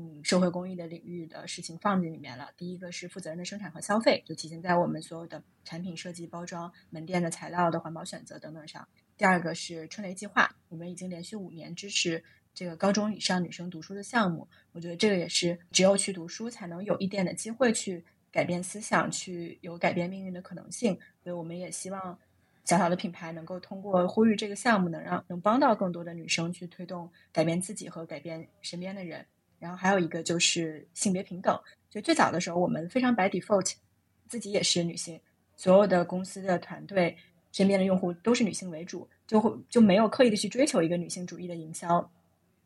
嗯社会公益的领域的事情放进里面了。第一个是负责任的生产和消费，就体现在我们所有的产品设计、包装、门店的材料的环保选择等等上。第二个是春雷计划，我们已经连续五年支持这个高中以上女生读书的项目。我觉得这个也是只有去读书，才能有一点的机会去改变思想，去有改变命运的可能性。所以我们也希望。小小的品牌能够通过呼吁这个项目，能让能帮到更多的女生去推动改变自己和改变身边的人。然后还有一个就是性别平等。就最早的时候，我们非常 by default，自己也是女性，所有的公司的团队身边的用户都是女性为主，就会就没有刻意的去追求一个女性主义的营销，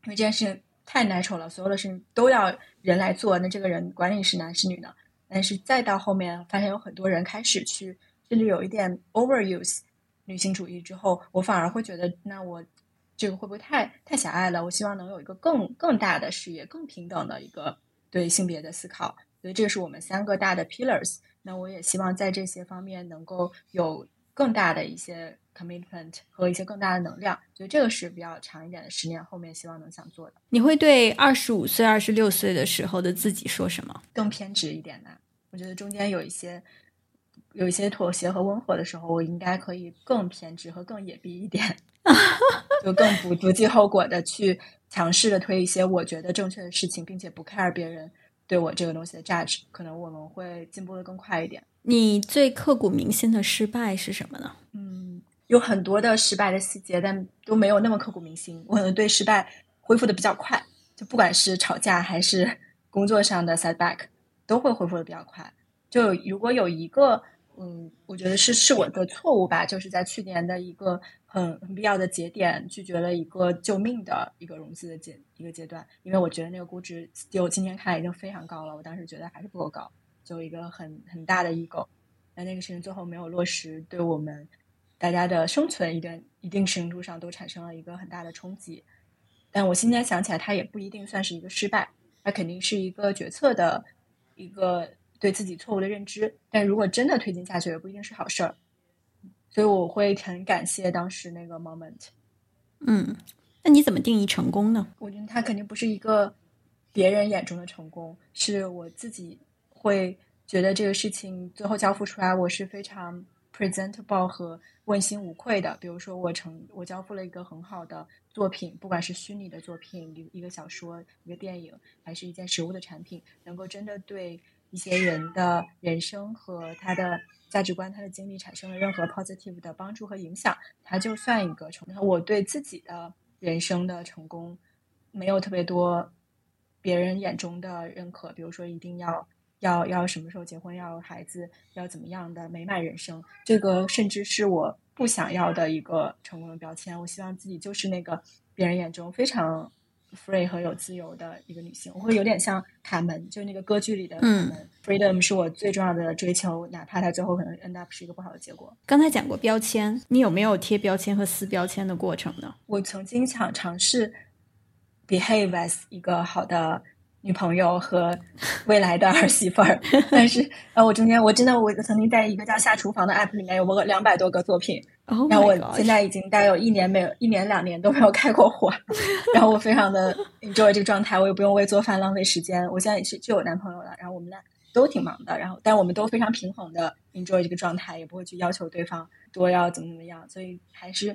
因为这件事情太 natural 了，所有的事情都要人来做，那这个人管你是男是女呢？但是再到后面，发现有很多人开始去。甚至有一点 overuse 女性主义之后，我反而会觉得，那我这个会不会太太狭隘了？我希望能有一个更更大的视野、更平等的一个对性别的思考。所以这是我们三个大的 pillars。那我也希望在这些方面能够有更大的一些 commitment 和一些更大的能量。所以这个是比较长一点的十年后面希望能想做的。你会对二十五岁、二十六岁的时候的自己说什么？更偏执一点的。我觉得中间有一些。有一些妥协和温和的时候，我应该可以更偏执和更野逼一点，[laughs] 就更不不计后果的去强势的推一些我觉得正确的事情，并且不 care 别人对我这个东西的 judge，可能我们会进步的更快一点。你最刻骨铭心的失败是什么呢？嗯，有很多的失败的细节，但都没有那么刻骨铭心。我可能对失败恢复的比较快，就不管是吵架还是 [laughs] 工作上的 setback，都会恢复的比较快。就如果有一个。嗯，我觉得是是我的错误吧，就是在去年的一个很很必要的节点，拒绝了一个救命的一个融资的阶一个阶段，因为我觉得那个估值就今天看来已经非常高了，我当时觉得还是不够高，就一个很很大的 ego，那那个事情最后没有落实，对我们大家的生存一定一定程度上都产生了一个很大的冲击，但我现在想起来，它也不一定算是一个失败，它肯定是一个决策的一个。对自己错误的认知，但如果真的推进下去，也不一定是好事儿。所以我会很感谢当时那个 moment。嗯，那你怎么定义成功呢？我觉得它肯定不是一个别人眼中的成功，是我自己会觉得这个事情最后交付出来，我是非常 presentable 和问心无愧的。比如说，我成我交付了一个很好的作品，不管是虚拟的作品，一一个小说、一个电影，还是一件实物的产品，能够真的对。一些人的人生和他的价值观、他的经历产生了任何 positive 的帮助和影响，他就算一个成功。我对自己的人生的成功没有特别多别人眼中的认可，比如说一定要要要什么时候结婚，要孩子，要怎么样的美满人生，这个甚至是我不想要的一个成功的标签。我希望自己就是那个别人眼中非常。Free 和有自由的一个女性，我会有点像卡门，就是那个歌剧里的卡门。Freedom 是我最重要的追求，哪怕它最后可能 end up 是一个不好的结果。刚才讲过标签，你有没有贴标签和撕标签的过程呢？我曾经想尝试 behave as 一个好的女朋友和未来的儿媳妇儿，[laughs] 但是呃，我中间我真的我曾经在一个叫下厨房的 app 里面有过两百多个作品。然后我现在已经大概有一年没有一年两年都没有开过火，[laughs] 然后我非常的 enjoy 这个状态，我也不用为做饭浪费时间。我现在也是就有男朋友了，然后我们俩都挺忙的，然后但我们都非常平衡的 enjoy 这个状态，也不会去要求对方多要怎么怎么样。所以还是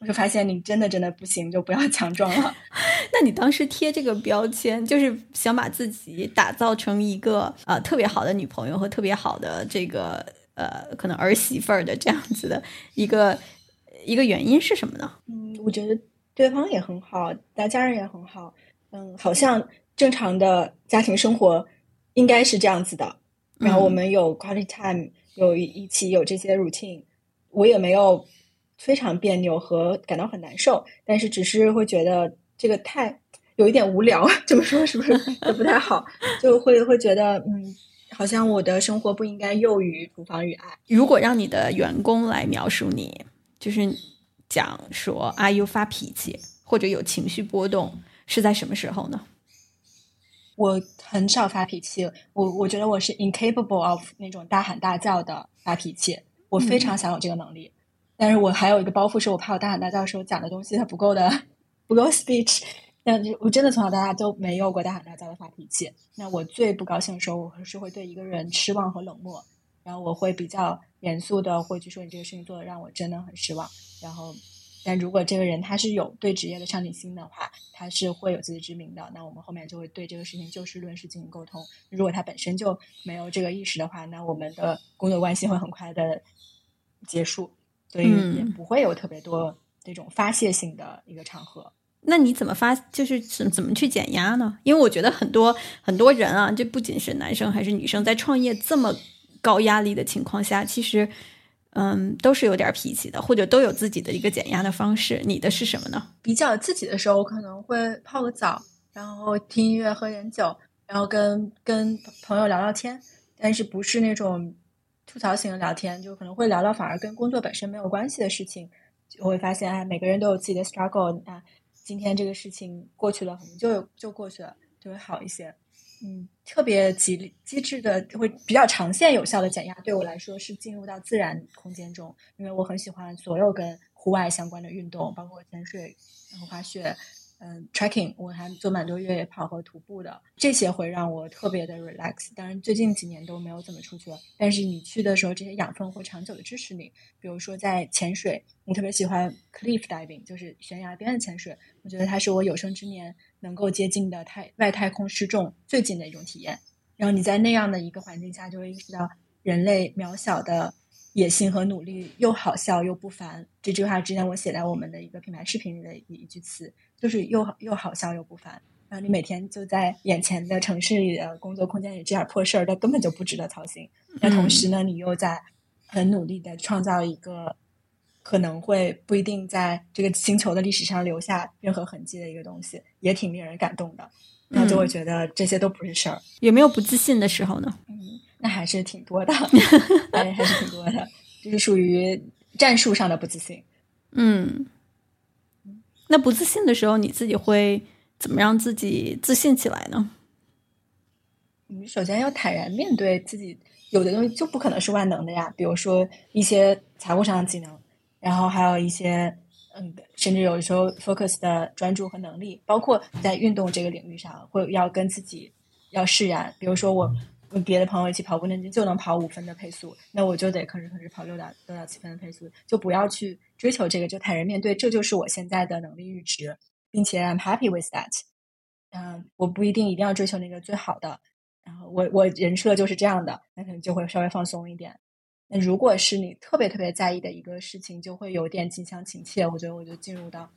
我就发现你真的真的不行，就不要强装了。[laughs] 那你当时贴这个标签，就是想把自己打造成一个呃特别好的女朋友和特别好的这个。呃，可能儿媳妇儿的这样子的一个一个原因是什么呢？嗯，我觉得对方也很好，大家人也很好。嗯，好像正常的家庭生活应该是这样子的。然后我们有 quality time，有一起有这些 routine，我也没有非常别扭和感到很难受，但是只是会觉得这个太有一点无聊。这么说是不是 [laughs] 也不太好？就会会觉得嗯。好像我的生活不应该囿于厨房与爱。如果让你的员工来描述你，就是讲说阿 U 发脾气或者有情绪波动是在什么时候呢？我很少发脾气，我我觉得我是 incapable of 那种大喊大叫的发脾气，我非常想有这个能力，但是我还有一个包袱，是我怕我大喊大叫的时候讲的东西它不够的不够 speech。但我真的从小到大都没有过大喊大叫的发脾气。那我最不高兴的时候，我是会对一个人失望和冷漠，然后我会比较严肃的会去说你这个事情做的让我真的很失望。然后，但如果这个人他是有对职业的上进心的话，他是会有自知之明的。那我们后面就会对这个事情就事论事进行沟通。如果他本身就没有这个意识的话，那我们的工作关系会很快的结束，所以也不会有特别多这种发泄性的一个场合。那你怎么发？就是怎怎么去减压呢？因为我觉得很多很多人啊，这不仅是男生还是女生，在创业这么高压力的情况下，其实嗯都是有点脾气的，或者都有自己的一个减压的方式。你的是什么呢？比较自己的时候，我可能会泡个澡，然后听音乐、喝点酒，然后跟跟朋友聊聊天，但是不是那种吐槽型的聊天，就可能会聊聊反而跟工作本身没有关系的事情，就会发现哎，每个人都有自己的 struggle 啊。今天这个事情过去了，可能就就过去了，就会好一些。嗯，特别机机制的会比较长线有效的减压，对我来说是进入到自然空间中，因为我很喜欢所有跟户外相关的运动，包括潜水、然后滑雪。嗯，tracking 我还做蛮多越野跑和徒步的，这些会让我特别的 relax。当然，最近几年都没有怎么出去了。但是你去的时候，这些养分会长久的支持你。比如说在潜水，我特别喜欢 cliff diving，就是悬崖边的潜水。我觉得它是我有生之年能够接近的太外太空失重最近的一种体验。然后你在那样的一个环境下，就会意识到人类渺小的野心和努力又好笑又不凡。这句话之前我写在我们的一个品牌视频里的一一句词。就是又又好笑又不烦，然后你每天就在眼前的城市里的工作空间里这点破事儿，它根本就不值得操心。那同时呢，你又在很努力的创造一个可能会不一定在这个星球的历史上留下任何痕迹的一个东西，也挺令人感动的。那就会觉得这些都不是事儿。有没有不自信的时候呢？嗯，那还是挺多的，[laughs] 还还是挺多的，就是属于战术上的不自信。嗯。那不自信的时候，你自己会怎么让自己自信起来呢？你首先要坦然面对自己，有的东西就不可能是万能的呀。比如说一些财务上的技能，然后还有一些嗯，甚至有时候 focus 的专注和能力，包括在运动这个领域上，会要跟自己要释然。比如说我。跟别的朋友一起跑步，那就能跑五分的配速，那我就得吭哧吭哧跑六到六到七分的配速，就不要去追求这个，就坦然面对，这就是我现在的能力阈值，并且 I'm happy with that。嗯，我不一定一定要追求那个最好的，然后我我人设就是这样的，那可能就会稍微放松一点。那如果是你特别特别在意的一个事情，就会有点近乡情怯，我觉得我就进入到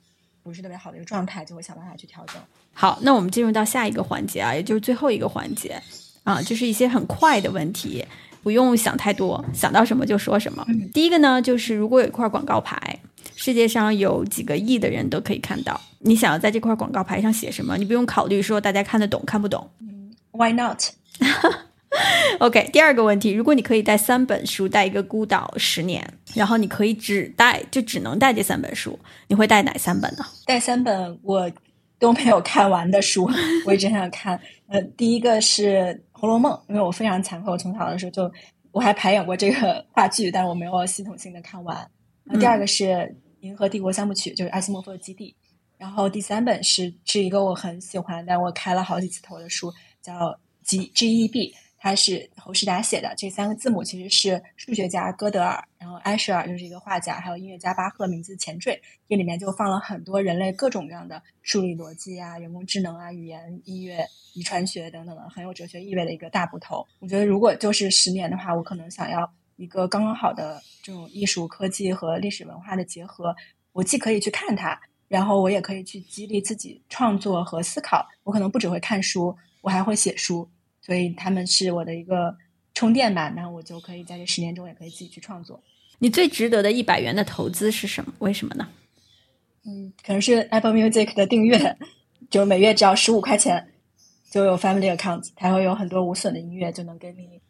不是特别好的一个状态，就会想办法去调整。好，那我们进入到下一个环节啊，也就是最后一个环节。啊，就是一些很快的问题，不用想太多，想到什么就说什么。第一个呢，就是如果有一块广告牌，世界上有几个亿的人都可以看到，你想要在这块广告牌上写什么？你不用考虑说大家看得懂看不懂。嗯，Why not？OK，[laughs] 第二个问题，如果你可以带三本书，带一个孤岛十年，然后你可以只带，就只能带这三本书，你会带哪三本呢？带三本我都没有看完的书，[laughs] 我一直想看。呃，第一个是。《红楼梦》，因为我非常惭愧，我从小的时候就我还排演过这个 [laughs] 话剧，但是我没有系统性的看完。第二个是《银河帝国三部曲》，就是阿西莫夫的《基地》。然后第三本是是一个我很喜欢，但我开了好几次头的书，叫《G G E B》。它是侯世达写的，这三个字母其实是数学家哥德尔，然后埃舍尔就是一个画家，还有音乐家巴赫名字前缀。这里面就放了很多人类各种各样的数理逻辑啊、人工智能啊、语言、音乐、遗传学等等的，很有哲学意味的一个大部头。我觉得如果就是十年的话，我可能想要一个刚刚好的这种艺术、科技和历史文化的结合。我既可以去看它，然后我也可以去激励自己创作和思考。我可能不只会看书，我还会写书。所以他们是我的一个充电吧，那我就可以在这十年中也可以自己去创作。你最值得的一百元的投资是什么？为什么呢？嗯，可能是 Apple Music 的订阅，就每月只要十五块钱就有 Family Account，它会有很多无损的音乐，就能给你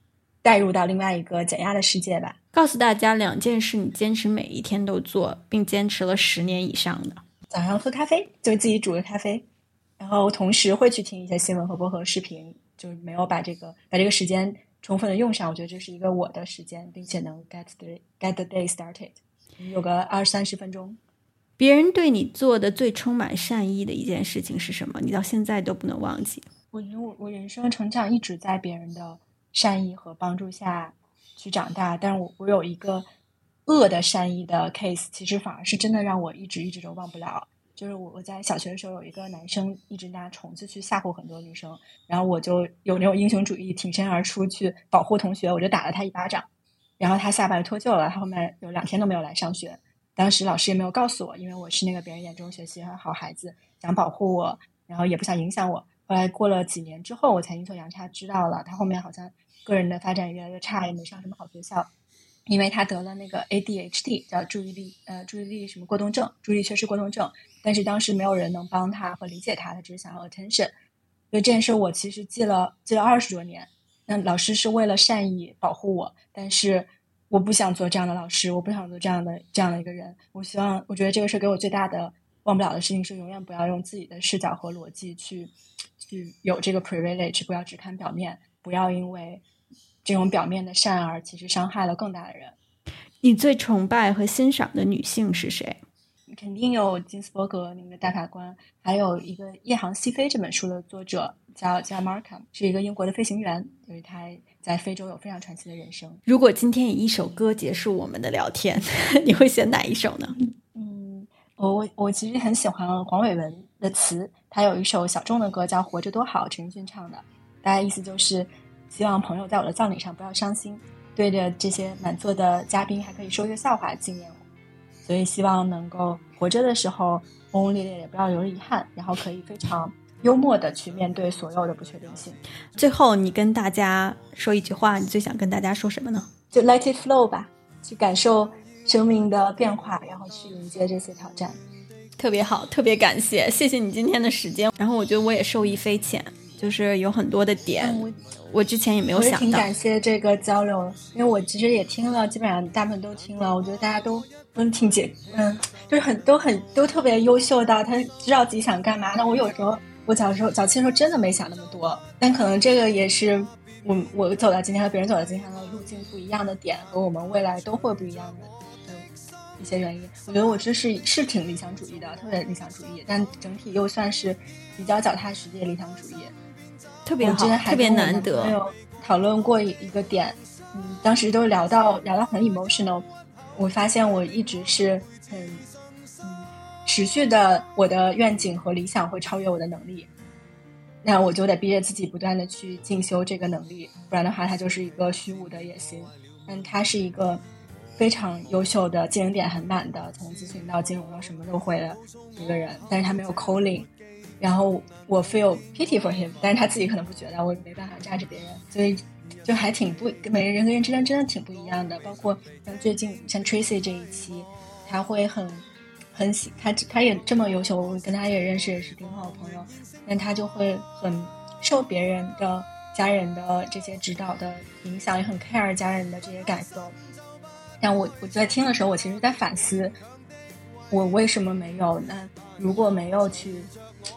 带入到另外一个减压的世界吧。告诉大家两件事，你坚持每一天都做，并坚持了十年以上的。早上喝咖啡，就自己煮个咖啡，然后同时会去听一些新闻和播客视频，就是没有把这个把这个时间充分的用上。我觉得这是一个我的时间，并且能 get the get the day started，有个二三十分钟。别人对你做的最充满善意的一件事情是什么？你到现在都不能忘记。我觉得我我人生成长一直在别人的善意和帮助下。去长大，但是我我有一个恶的善意的 case，其实反而是真的让我一直一直都忘不了。就是我我在小学的时候有一个男生一直拿虫子去吓唬很多女生，然后我就有那种英雄主义，挺身而出去保护同学，我就打了他一巴掌，然后他下巴脱臼了，他后面有两天都没有来上学。当时老师也没有告诉我，因为我是那个别人眼中学习很好孩子，想保护我，然后也不想影响我。后来过了几年之后，我才阴错阳差知道了，他后面好像。个人的发展越来越差，也没上什么好学校，因为他得了那个 ADHD，叫注意力呃注意力什么过动症，注意力缺失过动症。但是当时没有人能帮他和理解他，他只是想要 attention。所以这件事我其实记了记了二十多年。那老师是为了善意保护我，但是我不想做这样的老师，我不想做这样的这样的一个人。我希望，我觉得这个事给我最大的忘不了的事情是，永远不要用自己的视角和逻辑去去有这个 privilege，不要只看表面，不要因为。这种表面的善而其实伤害了更大的人。你最崇拜和欣赏的女性是谁？肯定有金斯伯格，那个大法官，还有一个《夜航西飞》这本书的作者叫叫 Markham，是一个英国的飞行员，就是他在非洲有非常传奇的人生。如果今天以一首歌结束我们的聊天，[laughs] 你会选哪一首呢？嗯，我我我其实很喜欢黄伟文的词，他有一首小众的歌叫《活着多好》，陈奕迅唱的，大概意思就是。希望朋友在我的葬礼上不要伤心，对着这些满座的嘉宾还可以说一个笑话纪念我。所以希望能够活着的时候轰轰烈烈，也不要留遗憾，然后可以非常幽默的去面对所有的不确定性。最后，你跟大家说一句话，你最想跟大家说什么呢？就 let it flow 吧，去感受生命的变化，然后去迎接这些挑战。特别好，特别感谢，谢谢你今天的时间。然后我觉得我也受益匪浅。就是有很多的点，我我之前也没有想到。挺感谢这个交流，因为我其实也听了，基本上大部分都听了。我觉得大家都都挺解，嗯，就是很都很都特别优秀的，他知道自己想干嘛。那我有时候我小时候早期的时候真的没想那么多，但可能这个也是我我走到今天和别人走到今天的路径不一样的点，和我们未来都会不一样的一些原因。我觉得我这是是挺理想主义的，特别理想主义，但整体又算是比较脚踏实地的理想主义。特别好，特别难得。没有讨论过一个点，嗯，当时都聊到聊到很 emotional。我发现我一直是很嗯持续的，我的愿景和理想会超越我的能力，那我就得逼着自己不断的去进修这个能力，不然的话，它就是一个虚无的野心。但他是一个非常优秀的技能点很满的，从咨询到金融到什么都会的一个人，但是他没有 calling。然后我 feel pity for him，但是他自己可能不觉得，我没办法榨着别人，所以就还挺不，每个人跟人之间真的挺不一样的。包括像最近像 Tracy 这一期，他会很很喜他他也这么优秀，我跟他也认识也是挺好的朋友，但他就会很受别人的家人的这些指导的影响，也很 care 家人的这些感受。但我我在听的时候，我其实在反思，我为什么没有？那如果没有去。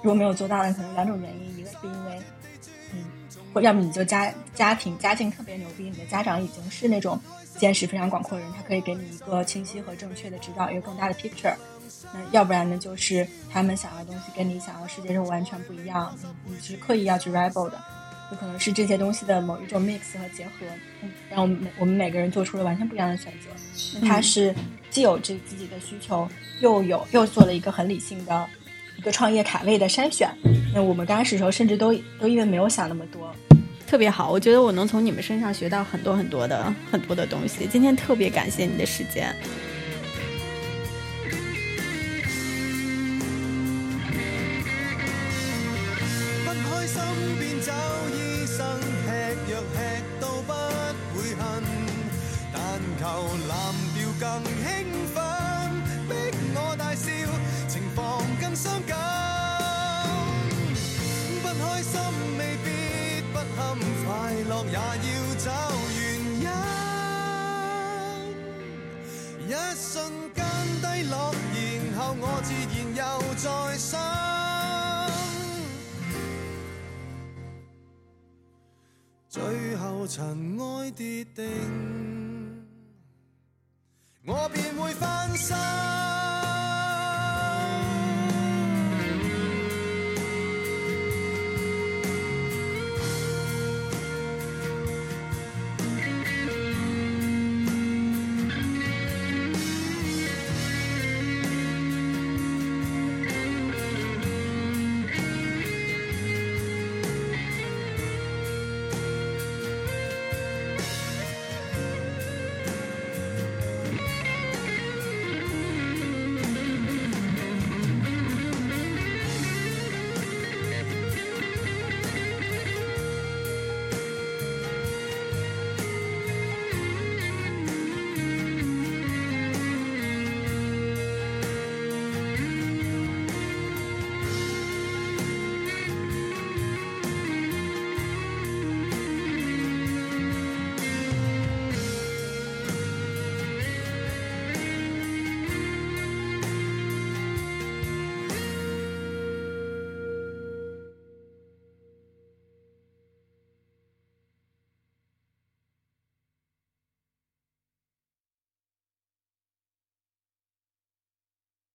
如果没有做到的，可能两种原因，一个是因为，嗯，或要么你就家家庭家境特别牛逼，你的家长已经是那种见识非常广阔的人，他可以给你一个清晰和正确的指导，一个更大的 picture。那要不然呢，就是他们想要的东西跟你想要世界是完全不一样，你你是刻意要去 rival 的，就可能是这些东西的某一种 mix 和结合，让我们每我们每个人做出了完全不一样的选择。那他是既有这自己的需求，又有又做了一个很理性的。一个创业卡位的筛选，那我们刚开始的时候甚至都都因为没有想那么多，特别好。我觉得我能从你们身上学到很多很多的很多的东西。今天特别感谢你的时间。也要找原因一瞬间低落然后我自然又再生。最后尘埃跌定我便会翻身。